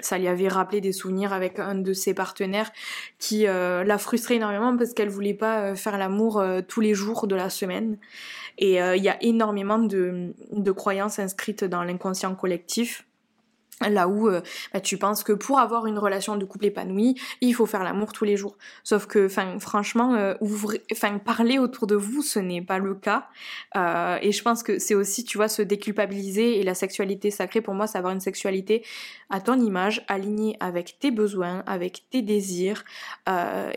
ça lui avait rappelé des souvenirs avec un de ses partenaires qui euh, l'a frustrée énormément parce qu'elle voulait pas euh, faire l'amour euh, tous les jours de la semaine. Et il y a énormément de, de croyances inscrites dans l'inconscient collectif Là où euh, bah, tu penses que pour avoir une relation de couple épanouie, il faut faire l'amour tous les jours. Sauf que, franchement, euh, parler autour de vous, ce n'est pas le cas. Euh, et je pense que c'est aussi, tu vois, se déculpabiliser et la sexualité sacrée. Pour moi, c'est avoir une sexualité à ton image, alignée avec tes besoins, avec tes désirs,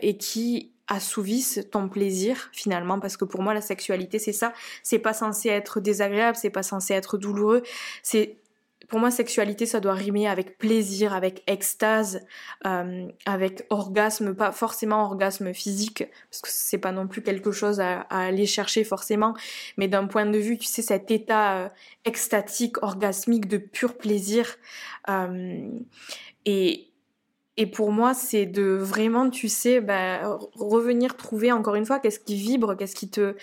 et qui assouvissent ton plaisir finalement parce que pour moi la sexualité c'est ça c'est pas censé être désagréable c'est pas censé être douloureux c'est pour moi, sexualité, ça doit rimer avec plaisir, avec extase, euh, avec orgasme, pas forcément orgasme physique, parce que c'est pas non plus quelque chose à, aller chercher forcément, mais d'un point de vue, tu sais, cet état euh, extatique, orgasmique, de pur plaisir. Euh, et, et pour moi, c'est de vraiment, tu sais, bah, revenir trouver encore une fois qu'est-ce qui vibre, qu'est-ce qui te,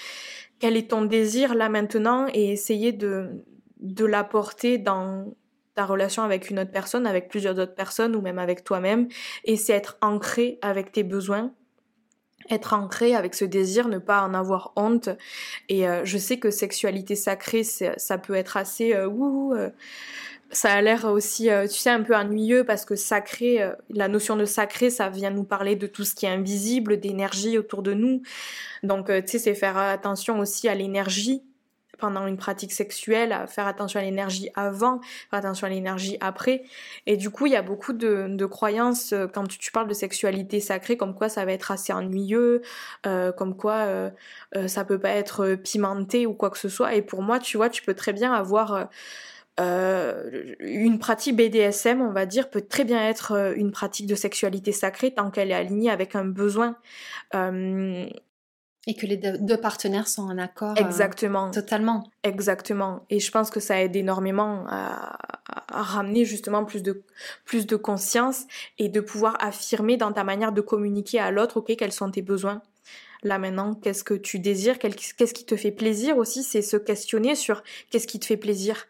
quel est ton désir là maintenant, et essayer de de l'apporter dans ta relation avec une autre personne, avec plusieurs autres personnes ou même avec toi-même. Et c'est être ancré avec tes besoins, être ancré avec ce désir, ne pas en avoir honte. Et euh, je sais que sexualité sacrée, ça peut être assez euh, euh, ça a l'air aussi, tu sais, un peu ennuyeux parce que sacré, la notion de sacré, ça vient nous parler de tout ce qui est invisible, d'énergie autour de nous. Donc, tu sais, c'est faire attention aussi à l'énergie pendant une pratique sexuelle, faire attention à l'énergie avant, faire attention à l'énergie après. Et du coup, il y a beaucoup de, croyances euh, quand tu, parles de sexualité sacrée, comme quoi ça va être assez ennuyeux, euh, comme quoi euh, ça peut pas être pimenté ou quoi que ce soit. Et pour moi, tu vois, tu peux très bien avoir une pratique BDSM, on va dire, peut très bien être une pratique de sexualité sacrée tant qu'elle est alignée avec un besoin. Et que les deux partenaires sont en accord. Euh, Exactement. totalement. Exactement. Et je pense que ça aide énormément à, ramener justement plus de, plus de conscience et de pouvoir affirmer dans ta manière de communiquer à l'autre, ok, quels sont tes besoins. Là maintenant, qu'est-ce que tu désires, qu'est-ce qui te fait plaisir aussi, c'est se questionner sur qu'est-ce qui te fait plaisir.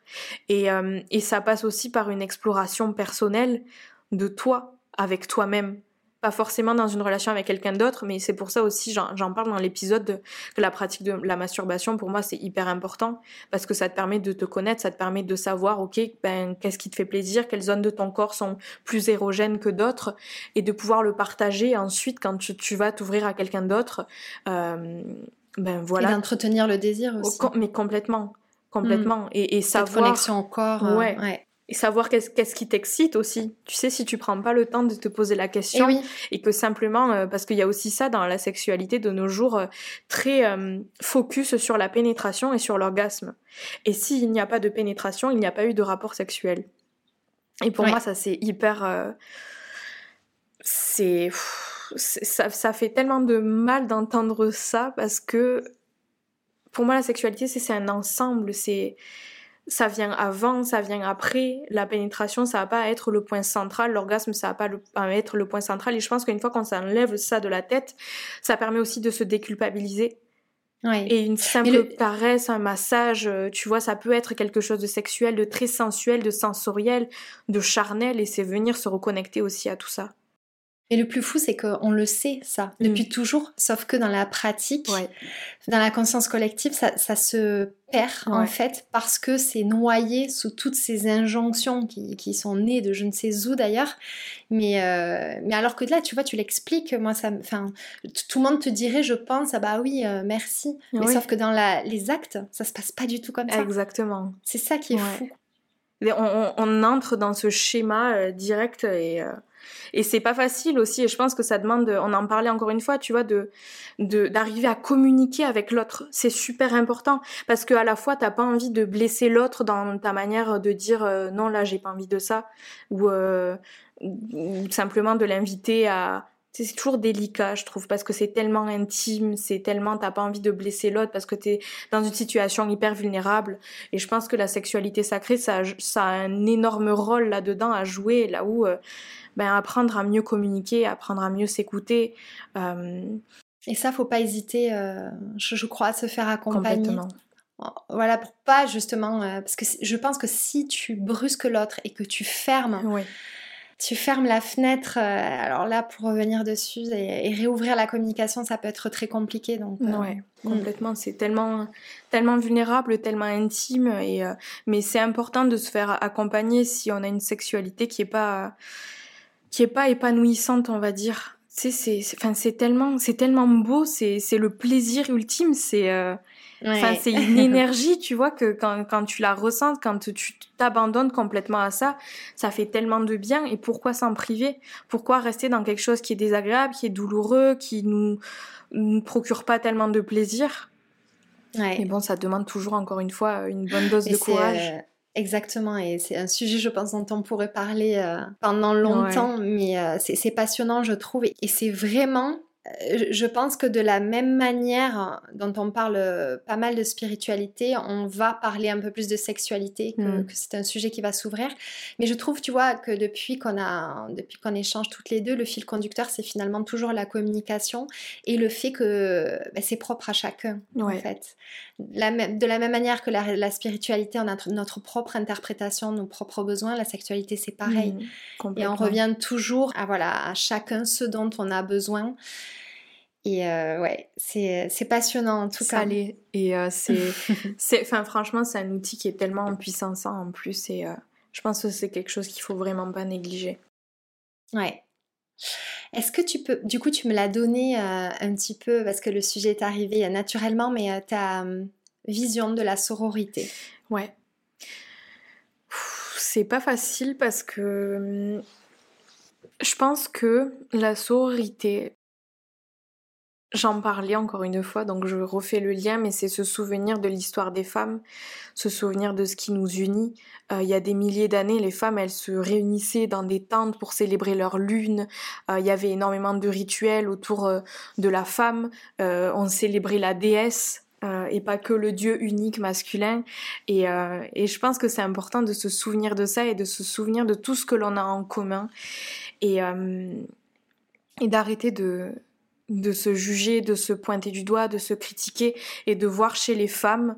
Et, euh, et ça passe aussi par une exploration personnelle de toi, avec toi-même pas forcément dans une relation avec quelqu'un d'autre, mais c'est pour ça aussi, j'en parle dans l'épisode, que la pratique de la masturbation, pour moi, c'est hyper important, parce que ça te permet de te connaître, ça te permet de savoir, ok, ben, qu'est-ce qui te fait plaisir, quelles zones de ton corps sont plus érogènes que d'autres, et de pouvoir le partager ensuite quand tu, vas t'ouvrir à quelqu'un d'autre. Euh, ben voilà. Et d'entretenir le désir aussi. mais complètement complètement mm. et, et savoir connexion au corps euh, ouais et savoir qu'est-ce qui t'excite aussi. Tu sais, si tu prends pas le temps de te poser la question et, et que simplement, euh, parce qu'il y a aussi ça dans la sexualité de nos jours, euh, très euh, focus sur la pénétration et sur l'orgasme. Et s'il n'y a pas de pénétration, il n'y a pas eu de rapport sexuel. Et pour moi, ça c'est hyper, c'est, ça, ça fait tellement de mal d'entendre ça parce que pour moi, la sexualité, c'est un ensemble, c'est ça vient avant, ça vient après. La pénétration, ça va pas être le point central. L'orgasme, ça va pas, le, être le point central. Et je pense qu'une fois qu'on s'enlève ça de la tête, ça permet aussi de se déculpabiliser. Et une simple caresse, un massage, euh, tu vois, ça peut être quelque chose de sexuel, de très sensuel, de sensoriel, de charnel, et c'est venir se reconnecter aussi à tout ça. Et le plus fou, c'est qu'on le sait, ça, mm. depuis toujours, sauf que dans la pratique, dans la conscience collective, ça, se perd, en fait, parce que c'est noyé sous toutes ces injonctions qui, sont nées de je ne sais où d'ailleurs. Mais, euh, mais alors que là, tu vois, tu l'expliques, moi, ça, enfin, tout le monde te dirait, je pense, ah bah oui, euh, merci. Mais sauf que dans la, les actes, ça se passe pas du tout comme ça. Exactement. C'est ça qui est fou. On, entre dans ce schéma euh, direct et et c'est pas facile aussi. Et je pense que ça demande, on en parlait encore une fois, tu vois, de d'arriver à communiquer avec l'autre. C'est super important parce que à la fois t'as pas envie de blesser l'autre dans ta manière de dire euh, non là j'ai pas envie de ça ou, euh, ou simplement de l'inviter à c'est toujours délicat, je trouve, parce que c'est tellement intime, c'est tellement t'as pas envie de blesser l'autre parce que t'es dans une situation hyper vulnérable. Et je pense que la sexualité sacrée, ça, ça a un énorme rôle là-dedans à jouer, là où euh, ben, apprendre à mieux communiquer, apprendre à mieux s'écouter. Euh, Et ça, faut pas hésiter, euh, je, crois, à se faire accompagner. Voilà, pour pas justement, parce que je pense que si tu brusques l'autre et que tu fermes, tu fermes la fenêtre, alors là, pour revenir dessus et, réouvrir la communication, ça peut être très compliqué. Donc, ouais, mm. complètement. C'est tellement, tellement vulnérable, tellement intime, et mais c'est important de se faire accompagner si on a une sexualité qui est pas qui est pas épanouissante, on va dire. Tu sais, c'est, enfin, c'est tellement, c'est tellement beau, c'est, c'est le plaisir ultime, c'est, enfin, c'est une énergie, tu vois, que quand, quand tu la ressens, quand tu t'abandonnes complètement à ça, ça fait tellement de bien. Et pourquoi s'en priver? Pourquoi rester dans quelque chose qui est désagréable, qui est douloureux, qui nous, nous procure pas tellement de plaisir? Ouais. Mais bon, ça demande toujours, encore une fois, une bonne dose de courage. Euh, Exactement, et c'est un sujet, je pense, dont on pourrait parler euh, pendant longtemps, mais euh, c'est passionnant, je trouve, et c'est vraiment je pense que de la même manière dont on parle euh, pas mal de spiritualité, on va parler un peu plus de sexualité, mm. que, c'est un sujet qui va s'ouvrir. Mais je trouve, tu vois, que depuis qu'on a, depuis qu'on échange toutes les deux, le fil conducteur, c'est finalement toujours la communication et le fait que ben, c'est propre à chacun, en fait. La de la même manière que la, spiritualité, on a notre propre interprétation, nos propres besoins, la sexualité, c'est pareil. Mm, et on revient toujours à, voilà, à chacun ce dont on a besoin. Et euh, ouais, c'est passionnant en tout ça cas. Et euh, c'est, enfin franchement, c'est un outil qui est tellement puissant en plus. Et euh, je pense que c'est quelque chose qu'il faut vraiment pas négliger. Ouais. Est-ce que tu peux, du coup, tu me l'as donné un petit peu parce que le sujet est arrivé naturellement, mais ta vision de la sororité? Ouais. C'est pas facile parce que je pense que la sororité, J'en parlais encore une fois, donc je refais le lien, mais c'est se souvenir de l'histoire des femmes, se souvenir de ce qui nous unit. Euh, il y a des milliers d'années, les femmes, elles se réunissaient dans des tentes pour célébrer leur lune. Euh, il y avait énormément de rituels autour euh, de la femme. on célébrait la déesse. et pas que le dieu unique masculin. Et, je pense que c'est important de se souvenir de ça et de se souvenir de tout ce que l'on a en commun. Et d'arrêter de, de se juger, de se pointer du doigt, de se critiquer et de voir chez les femmes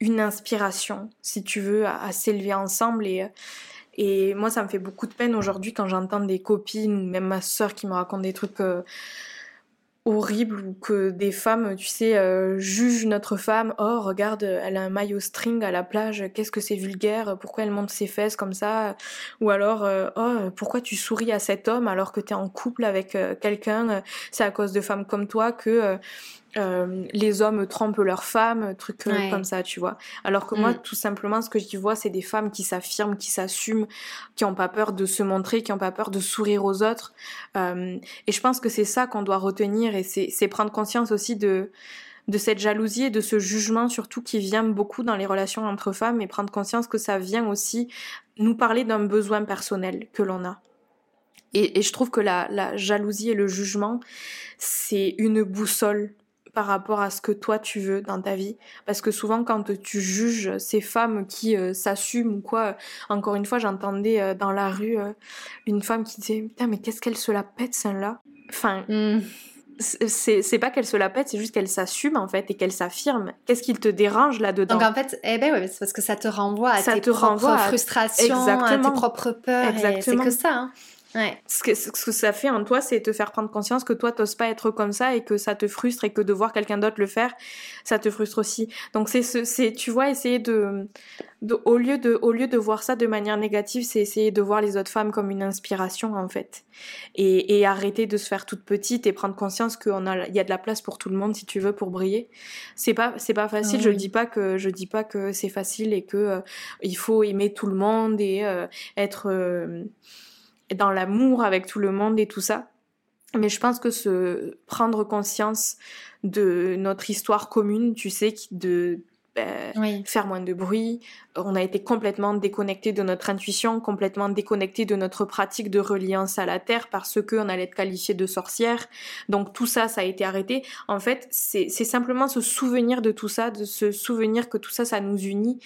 une inspiration, si tu veux, à, s'élever ensemble. Et, Et moi, ça me fait beaucoup de peine aujourd'hui quand j'entends des copines même ma sœur qui me raconte des trucs horrible ou que des femmes, tu sais, euh, jugent notre femme. Oh, regarde, elle a un maillot string à la plage. Qu'est-ce que c'est vulgaire Pourquoi elle monte ses fesses comme ça? Ou alors, euh, oh, pourquoi tu souris à cet homme alors que tu es en couple avec euh, quelqu'un C'est à cause de femmes comme toi que euh, les hommes trompent leurs femmes, trucs euh, comme ça, tu vois. Alors que moi, mm. tout simplement, ce que j'y vois, c'est des femmes qui s'affirment, qui s'assument, qui n'ont pas peur de se montrer, qui n'ont pas peur de sourire aux autres. Euh, et je pense que c'est ça qu'on doit retenir et c'est prendre conscience aussi de de cette jalousie et de ce jugement surtout qui vient beaucoup dans les relations entre femmes et prendre conscience que ça vient aussi nous parler d'un besoin personnel que l'on a. Et, je trouve que la, la jalousie et le jugement, c'est une boussole par rapport à ce que toi tu veux dans ta vie. Parce que souvent quand tu juges ces femmes qui euh, s'assument ou quoi, euh, encore une fois j'entendais euh, dans la rue une femme qui disait putain mais qu'est-ce qu'elle se la pète celle-là? Enfin... Hmm. C'est pas qu'elle se la pète, c'est juste qu'elle s'assume en fait et qu'elle s'affirme. Qu'est-ce qui te dérange là-dedans? Donc en fait, eh ben ouais, c'est parce que ça te renvoie à tes propres frustrations, à tes propres peurs. C'est que ça. Hein. Ce, que, ce que ça fait en toi, c'est te faire prendre conscience que toi, t'oses pas être comme ça et que ça te frustre et que de voir quelqu'un d'autre le faire, ça te frustre aussi. Donc c'est, c'est, tu vois, essayer de, au lieu de, au lieu de voir ça de manière négative, c'est essayer de voir les autres femmes comme une inspiration en fait, et, et arrêter de se faire toute petite et prendre conscience qu'on a, il y a de la place pour tout le monde si tu veux pour briller. C'est pas, c'est pas facile. Je dis pas que, je dis pas que c'est facile et que euh, il faut aimer tout le monde et euh, être euh, dans l'amour avec tout le monde et tout ça. Mais je pense que se prendre conscience de notre histoire commune, tu sais, de ben, faire moins de bruit. On a été complètement déconnecté de notre intuition, complètement déconnecté de notre pratique de reliance à la terre parce que on allait être qualifié de sorcière. Donc tout ça, ça a été arrêté. En fait, c'est simplement se souvenir de tout ça, de se souvenir que tout ça, ça nous unit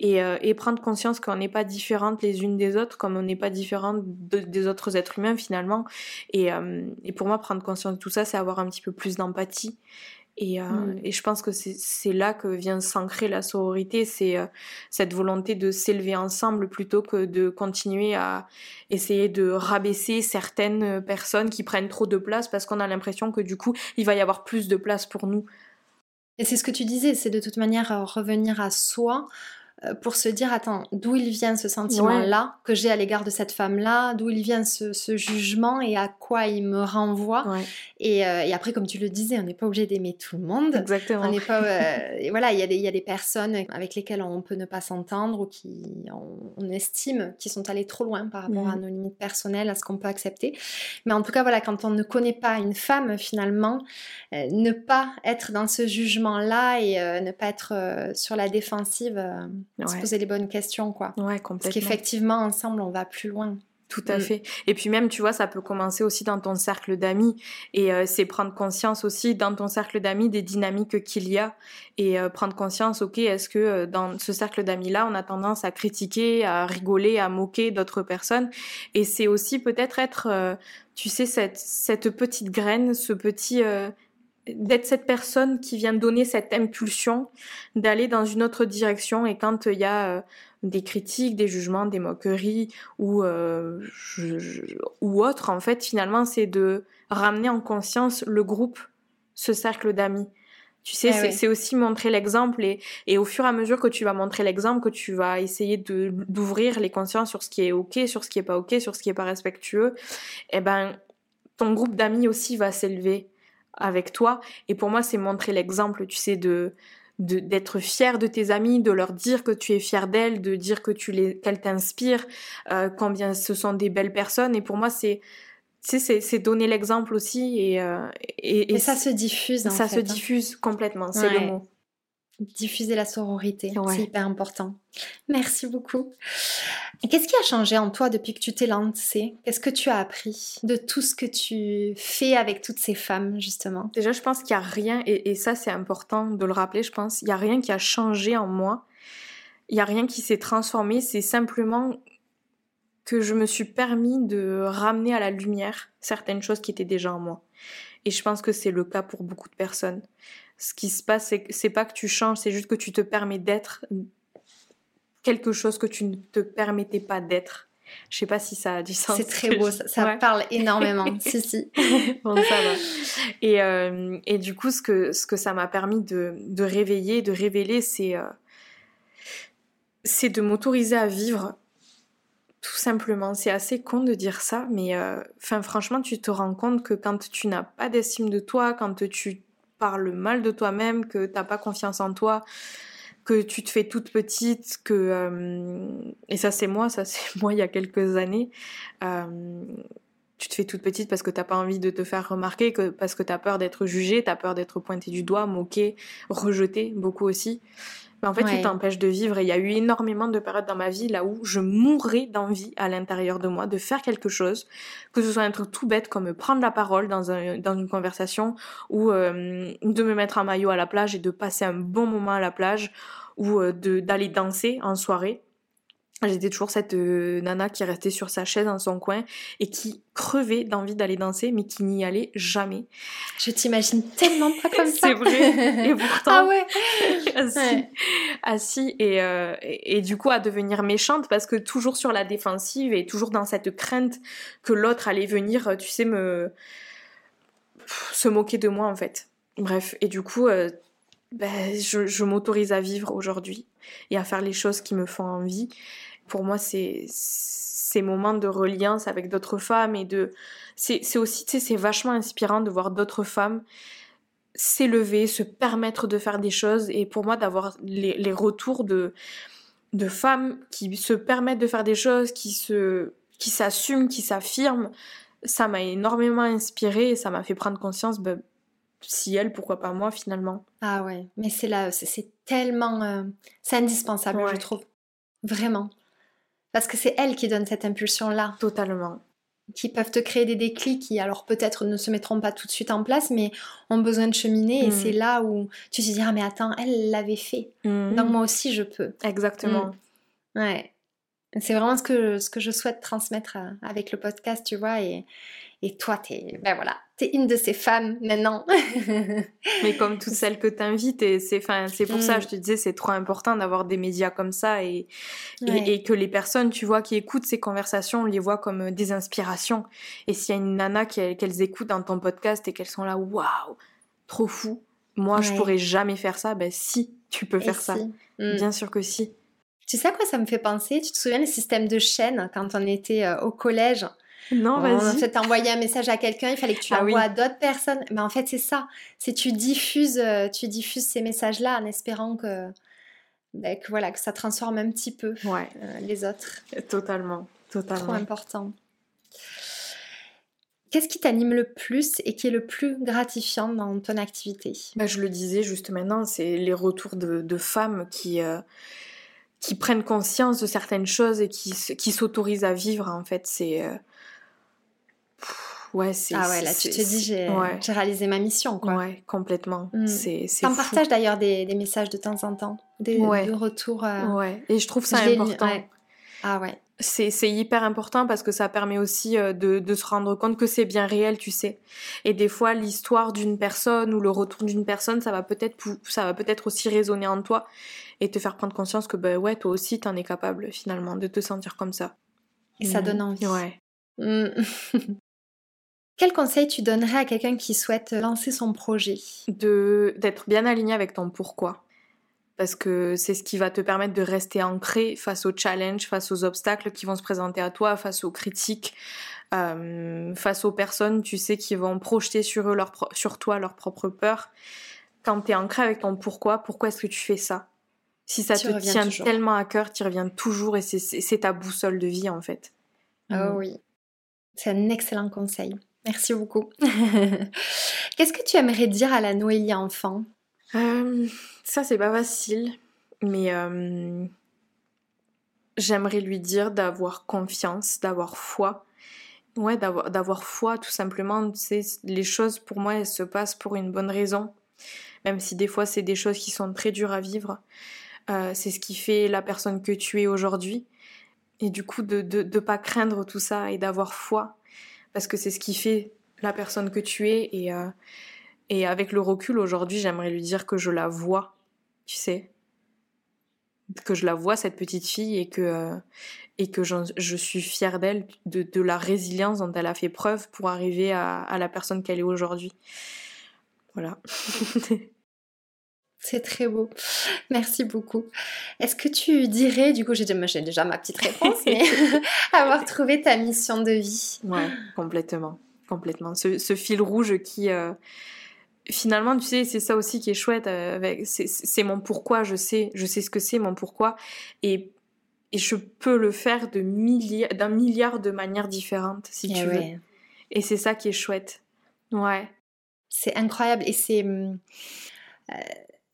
et, euh, et prendre conscience qu'on n'est pas différentes les unes des autres, comme on n'est pas différentes des autres êtres humains finalement. Et, euh, et pour moi, prendre conscience de tout ça, c'est avoir un petit peu plus d'empathie et, euh, mm. et, je pense que c'est là que vient s'ancrer la sororité, c'est euh, cette volonté de s'élever ensemble plutôt que de continuer à essayer de rabaisser certaines personnes qui prennent trop de place parce qu'on a l'impression que du coup, il va y avoir plus de place pour nous. Et c'est ce que tu disais, c'est de toute manière euh, revenir à soi, pour se dire attends d'où il vient ce sentiment là que j'ai à l'égard de cette femme là d'où il vient ce, jugement et à quoi il me renvoie? Euh, et, après comme tu le disais on n'est pas obligé d'aimer tout le monde. Exactement. On n'est pas euh, voilà il y, a des, il y a des personnes avec lesquelles on peut ne pas s'entendre ou qui on, estime qui sont allées trop loin par rapport à mm. nos limites personnelles à ce qu'on peut accepter. Mais en tout cas voilà quand on ne connaît pas une femme finalement ne pas être dans ce jugement là et ne pas être sur la défensive se poser les bonnes questions, quoi. Ouais, complètement. Parce qu'effectivement, ensemble, on va plus loin. Tout à mm. fait. Et puis même, tu vois, ça peut commencer aussi dans ton cercle d'amis. Et euh, c'est prendre conscience aussi dans ton cercle d'amis des dynamiques qu'il y a. Et euh, prendre conscience, ok, est-ce que euh, dans ce cercle d'amis-là, on a tendance à critiquer, à rigoler, à moquer d'autres personnes? Et c'est aussi peut-être être, tu sais, cette, cette petite graine, ce petit d'être cette personne qui vient donner cette impulsion d'aller dans une autre direction. Et quand il y a euh, des critiques, des jugements, des moqueries ou euh, ou autre en fait finalement c'est de ramener en conscience le groupe, ce cercle d'amis. Tu sais, eh c'est aussi montrer l'exemple et, et au fur et à mesure que tu vas montrer l'exemple, que tu vas essayer de d'ouvrir les consciences sur ce qui est ok, sur ce qui est pas ok, sur ce qui est pas respectueux, eh ben ton groupe d'amis aussi va s'élever avec toi. Et pour moi, c'est montrer l'exemple, tu sais, de d'être fier de tes amis, de leur dire que tu es fier d'elles, de dire que tu les qu'elles t'inspirent, euh, combien ce sont des belles personnes. Et pour moi, c'est c'est donner l'exemple aussi et, euh, et, ça se diffuse. ça se hein. diffuse complètement, c'est le mot. Diffuser la sororité, c'est hyper important. Merci beaucoup. Qu'est-ce qui a changé en toi depuis que tu t'es lancée? Qu'est-ce que tu as appris de tout ce que tu fais avec toutes ces femmes, justement? Déjà, je pense qu'il n'y a rien, et, ça c'est important de le rappeler, je pense, il n'y a rien qui a changé en moi. Il n'y a rien qui s'est transformé, c'est simplement que je me suis permis de ramener à la lumière certaines choses qui étaient déjà en moi. Et je pense que c'est le cas pour beaucoup de personnes ce qui se passe, c'est pas que tu changes, c'est juste que tu te permets d'être quelque chose que tu ne te permettais pas d'être Je sais pas si ça a du sens. C'est très beau, ça, ça parle énormément. si, si. bon, ça va. Et, euh, et du coup, ce que, ce que ça m'a permis de, de réveiller, de révéler, c'est euh, c'est de m'autoriser à vivre. Tout simplement. C'est assez con de dire ça, mais euh, franchement, tu te rends compte que quand tu n'as pas d'estime de toi, quand tu parles mal de toi-même, que tu n'as pas confiance en toi, que tu te fais toute petite, que euh, et ça c'est moi, ça c'est moi il y a quelques années. Euh, tu te fais toute petite parce que t'as pas envie de te faire remarquer, que parce que t'as peur d'être jugée, t'as peur d'être pointée du doigt, moquée, rejetée, beaucoup aussi. Mais en fait, tu t'empêches de vivre. Et il y a eu énormément de périodes dans ma vie là où je mourrais d'envie à l'intérieur de moi de faire quelque chose, que ce soit un truc tout bête comme prendre la parole dans, un, dans une conversation ou euh, de me mettre en maillot à la plage et de passer un bon moment à la plage ou euh, d'aller danser en soirée. J'étais toujours cette euh, nana qui restait sur sa chaise dans son coin et qui crevait d'envie d'aller danser, mais qui n'y allait jamais. Je t'imagine tellement pas comme ça. C'est vrai. Et pourtant, ah ouais. assis, assis euh, et, et, du coup à devenir méchante parce que toujours sur la défensive et toujours dans cette crainte que l'autre allait venir, tu sais, me se moquer de moi en fait. Bref, et du coup, euh, ben, je, je m'autorise à vivre aujourd'hui et à faire les choses qui me font envie pour moi, c'est ces moments de reliance avec d'autres femmes et de. C'est aussi, tu sais, c'est vachement inspirant de voir d'autres femmes s'élever, se permettre de faire des choses et pour moi d'avoir les, les, retours de, de femmes qui se permettent de faire des choses, qui se qui s'assument, qui s'affirment, ça m'a énormément inspiré et ça m'a fait prendre conscience, ben, si elle, pourquoi pas moi finalement. Ah ouais, mais c'est là, c'est tellement, euh, c'est indispensable, je trouve, vraiment. Parce que c'est elles qui donnent cette impulsion-là. Totalement. Qui peuvent te créer des déclics qui, alors peut-être ne se mettront pas tout de suite en place, mais ont besoin de cheminer. Et mm. c'est là où tu te dis, ah mais attends, elle l'avait fait. Mm. Donc moi aussi, je peux. Exactement. Mm. Ouais. C'est vraiment ce que, ce que je souhaite transmettre euh, avec le podcast, tu vois. Et, et toi, t'es, ben voilà, t'es une de ces femmes maintenant. Mais comme toutes celles que t'invites, et c'est, enfin, c'est pour ça, mm. je te disais, c'est trop important d'avoir des médias comme ça et, et, que les personnes, tu vois, qui écoutent ces conversations, on les voit comme euh, des inspirations. Et s'il y a une nana qu'elles écoutent dans ton podcast et qu'elles sont là, waouh, trop fou. Moi, je pourrais jamais faire ça. Ben si, tu peux faire ça. Mm. Bien sûr que si. Tu sais à quoi ça me fait penser? Tu te souviens le système de chaîne quand on était euh, au collège? Non, vas-y. En fait, envoyé un message à quelqu'un, il fallait que tu ah l'envoies à d'autres personnes. Mais en fait, c'est ça. C'est tu diffuses, euh, tu diffuses ces messages-là en espérant que, ben, que, voilà, que ça transforme un petit peu ouais. Euh, les autres. Totalement, totalement. Trop important. Qu'est-ce qui t'anime le plus et qui est le plus gratifiant dans ton activité? Bah, Je le disais juste maintenant, c'est les retours de, femmes qui, euh, qui prennent conscience de certaines choses et qui, qui s'autorisent à vivre. En fait, c'est ouais, c'est. Ah ouais, là, tu te dis, j'ai réalisé ma mission, quoi. Ouais, complètement. Mm. C'est. T'en partages d'ailleurs des, des, messages de temps en temps, des, retours. Euh, ouais, et je trouve ça important. Ah ouais. C'est hyper important parce que ça permet aussi euh, de, de se rendre compte que c'est bien réel, tu sais. Et des fois, l'histoire d'une personne ou le retour d'une personne, ça va peut-être ça va peut-être aussi résonner en toi et te faire prendre conscience que bah ouais, toi aussi, t'en es capable finalement de te sentir comme ça. Et ça donne envie. Ouais. Quel conseil tu donnerais à quelqu'un qui souhaite lancer son projet? De d'être bien aligné avec ton pourquoi. Parce que c'est ce qui va te permettre de rester ancré face aux challenges, face aux obstacles qui vont se présenter à toi, face aux critiques, euh, face aux personnes, tu sais, qui vont projeter sur, eux leur sur toi leur propre peur. Quand tu es ancré avec ton pourquoi, pourquoi est-ce que tu fais ça? Si ça te tient tellement à cœur, tu reviens toujours et c'est ta boussole de vie en fait. Oh oui, c'est un excellent conseil. Merci beaucoup. Qu'est-ce que tu aimerais dire à la Noélie enfant? Euh, Ça, c'est pas facile, mais euh, j'aimerais lui dire d'avoir confiance, d'avoir foi. Ouais, d'avoir foi, tout simplement. Les choses, pour moi, elles se passent pour une bonne raison. Même si des fois, c'est des choses qui sont très dures à vivre. Euh, c'est ce qui fait la personne que tu es aujourd'hui. Et du coup, de ne pas craindre tout ça et d'avoir foi parce que c'est ce qui fait la personne que tu es. Et, euh, et avec le recul aujourd'hui, j'aimerais lui dire que je la vois, tu sais. que je la vois cette petite fille et que euh, et que je suis fière d'elle de, de, la résilience dont elle a fait preuve pour arriver à, à la personne qu'elle est aujourd'hui voilà C'est très beau. Merci beaucoup. Est-ce que tu dirais, du coup, j'ai déjà ma petite réponse, mais avoir trouvé ta mission de vie? Ouais, complètement. Complètement. Ce, fil rouge qui. Euh, finalement, tu sais, c'est ça aussi qui est chouette. Euh, avec, c'est mon pourquoi, je sais. Je sais ce que c'est, mon pourquoi. Et, et je peux le faire d'un milliard, milliard de manières différentes, si eh tu veux. Et c'est ça qui est chouette. Ouais. C'est incroyable. Et c'est. Euh,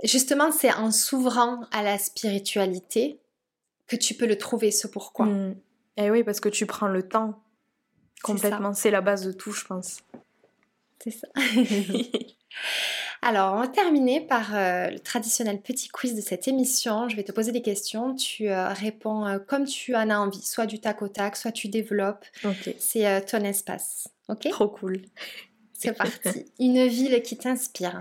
justement, c'est en s'ouvrant à la spiritualité que tu peux le trouver, ce pourquoi. Mm. Eh oui, parce que tu prends le temps. Complètement. C'est la base de tout, je pense. C'est ça. Alors, on va terminer par euh, le traditionnel petit quiz de cette émission. Je vais te poser des questions. Tu euh, réponds euh, comme tu en as envie, soit du tac au tac, soit tu développes. C'est ton espace. Ok? Trop cool. C'est parti. Une ville qui t'inspire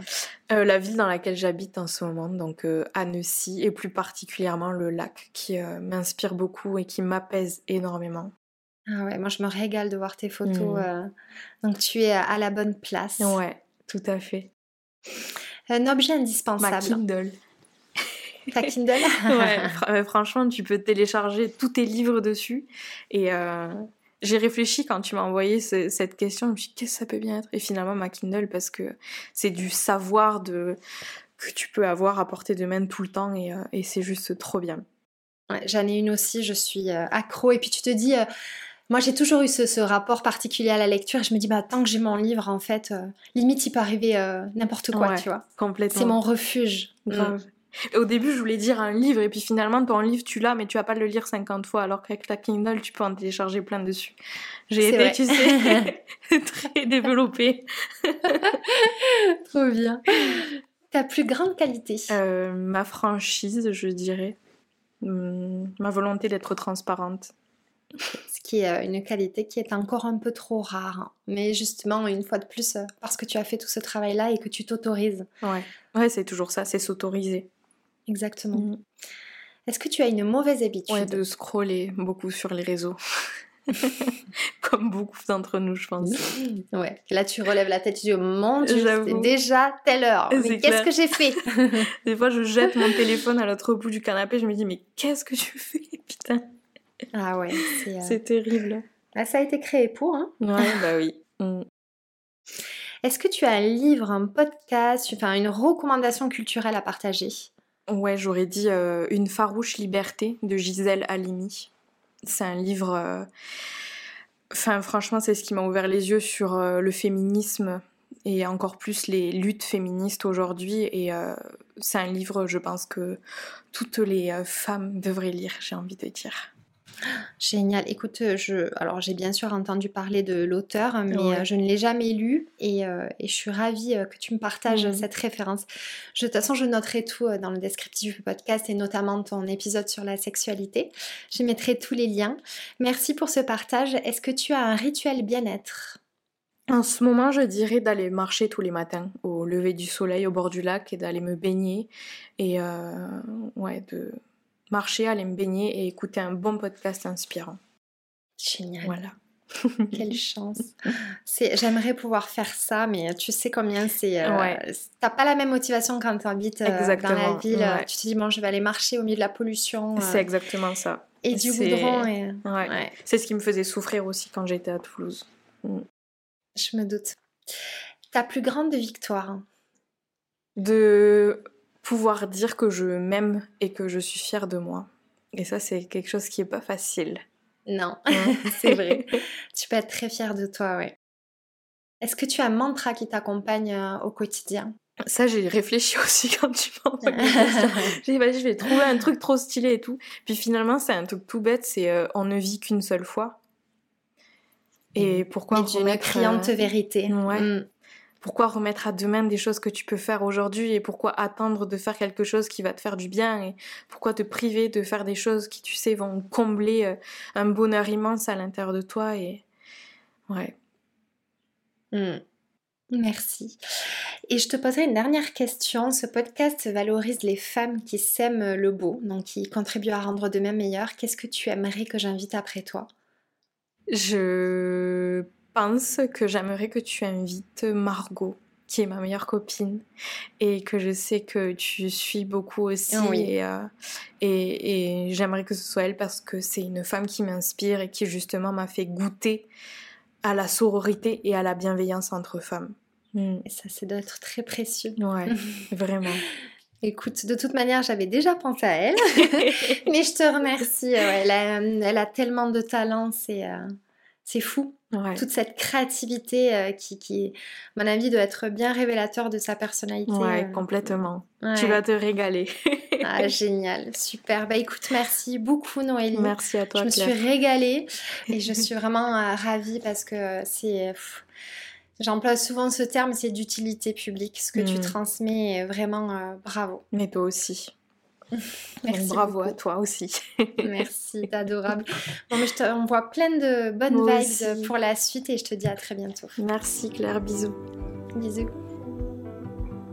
euh, La ville dans laquelle j'habite en ce moment, donc euh, Annecy, et plus particulièrement le lac, qui euh, m'inspire beaucoup et qui m'apaise énormément. Ah ouais, moi je me régale de voir tes photos. Mmh. donc tu es à la bonne place. Ouais, tout à fait. Un objet indispensable. Ma Kindle. Ta Kindle Ouais, franchement, tu peux télécharger tous tes livres dessus et j'ai réfléchi quand tu m'as envoyé cette question, je me suis dit qu'est-ce que ça peut bien être? Et finalement ma Kindle parce que c'est du savoir de que tu peux avoir à portée de main tout le temps et, euh, et c'est juste trop bien. Ouais, J'en ai une aussi, je suis euh, accro et puis tu te dis, euh, moi j'ai toujours eu ce, rapport particulier à la lecture et je me dis bah tant que j'ai mon livre en fait, limite il peut arriver n'importe quoi, tu vois. Complètement. C'est mon refuge. Mm. Au début, je voulais dire un livre, et puis finalement, ton livre, tu l'as, mais tu vas pas le lire 50 fois, alors qu'avec ta Kindle, tu peux en télécharger plein dessus. J'ai été, tu sais, très développée. Trop bien. Ta plus grande qualité? Euh, Ma franchise, je dirais. Hum, ma volonté d'être transparente. Ce qui est euh, une qualité qui est encore un peu trop rare. Hein. Mais justement, une fois de plus, euh, parce que tu as fait tout ce travail-là et que tu t'autorises. Ouais, ouais c'est toujours ça, c'est s'autoriser. Exactement. Mm. Est-ce que tu as une mauvaise habitude ouais, de scroller beaucoup sur les réseaux. Comme beaucoup d'entre nous, je pense. Ouais. Là, tu relèves la tête, tu dis, oh mon Dieu, c'est déjà telle heure. Mais qu'est-ce que j'ai fait Des fois, je jette mon téléphone à l'autre bout du canapé, je me dis, mais qu'est-ce que tu fais, putain? Ah ouais, c'est euh, terrible. Ah, ça a été créé pour, hein Ouais, bah oui. Mm. Est-ce que tu as un livre, un podcast, enfin une recommandation culturelle à partager? Ouais, j'aurais dit euh, Une farouche liberté de Gisèle Halimi. C'est un livre. Euh, enfin, franchement, c'est ce qui m'a ouvert les yeux sur euh, le féminisme et encore plus les luttes féministes aujourd'hui. Et c'est un livre, je pense, que toutes les femmes devraient lire, j'ai envie de dire. Génial. Écoute, euh, je, alors j'ai bien sûr entendu parler de l'auteur, mais euh, je ne l'ai jamais lu et, euh, et, je suis ravie que tu me partages mmh. cette référence. de toute façon, je noterai tout dans le descriptif du podcast et notamment ton épisode sur la sexualité. Je mettrai tous les liens. Merci pour ce partage. Est-ce que tu as un rituel bien-être? En ce moment, je dirais d'aller marcher tous les matins au lever du soleil au bord du lac et d'aller me baigner et ouais, de marcher, aller me baigner et écouter un bon podcast inspirant. Génial. Voilà. Quelle chance. J'aimerais pouvoir faire ça, mais tu sais combien c'est. Euh, ouais. T'as pas la même motivation quand tu habites euh, dans la ville. Tu te dis, bon, je vais aller marcher au milieu de la pollution. Euh, c'est exactement ça. Et du goudron. Et... Ouais. C'est ce qui me faisait souffrir aussi quand j'étais à Toulouse. Mm. Je me doute. Ta plus grande victoire? De pouvoir dire que je m'aime et que je suis fière de moi. Et ça, c'est quelque chose qui est pas facile. Non, c'est vrai. tu peux être très fière de toi, ouais. Est-ce que tu as un mantra qui t'accompagne euh, au quotidien? Ça, j'ai réfléchi aussi quand tu m'as J'ai dit, je vais trouver un truc trop stylé et tout. Puis finalement, c'est un truc tout bête, c'est euh, on ne vit qu'une seule fois. Et mmh. pourquoi Mais une criante vérité. Ouais. Mmh pourquoi remettre à demain des choses que tu peux faire aujourd'hui et pourquoi attendre de faire quelque chose qui va te faire du bien et pourquoi te priver de faire des choses qui tu sais vont combler euh, un bonheur immense à l'intérieur de toi et ouais mmh. Merci. Et je te poserai une dernière question. Ce podcast valorise les femmes qui s'aiment le beau, donc qui contribuent à rendre demain meilleur. Qu'est-ce que tu aimerais que j'invite après toi? Je pense que j'aimerais que tu invites Margot qui est ma meilleure copine et que je sais que tu suis beaucoup aussi. Euh, et, et, j'aimerais que ce soit elle parce que c'est une femme qui m'inspire et qui justement m'a fait goûter à la sororité et à la bienveillance entre femmes. Mm. Et ça, c'est d'être très précieux. Ouais, vraiment. Écoute, de toute manière, j'avais déjà pensé à elle, mais je te remercie. elle, a, elle, a, tellement de talent, c'est euh, c'est fou. Toute cette créativité euh, qui, qui, à mon avis, doit être bien révélateur de sa personnalité. Ouais, euh. complètement. Tu vas te régaler. ah, génial, super. Bah écoute, merci beaucoup Noélie. Merci à toi. Je me suis régalée et je suis vraiment euh, ravie parce que c'est... J'emploie souvent ce terme, c'est d'utilité publique. Ce que tu mm. transmets, vraiment bravo. Mais toi aussi. Merci bravo à toi aussi. Merci, t'es adorable. Bon, mais je t'envoie plein de bonnes vibes pour la suite et je te dis à très bientôt. Merci Claire, bisous. Bisous.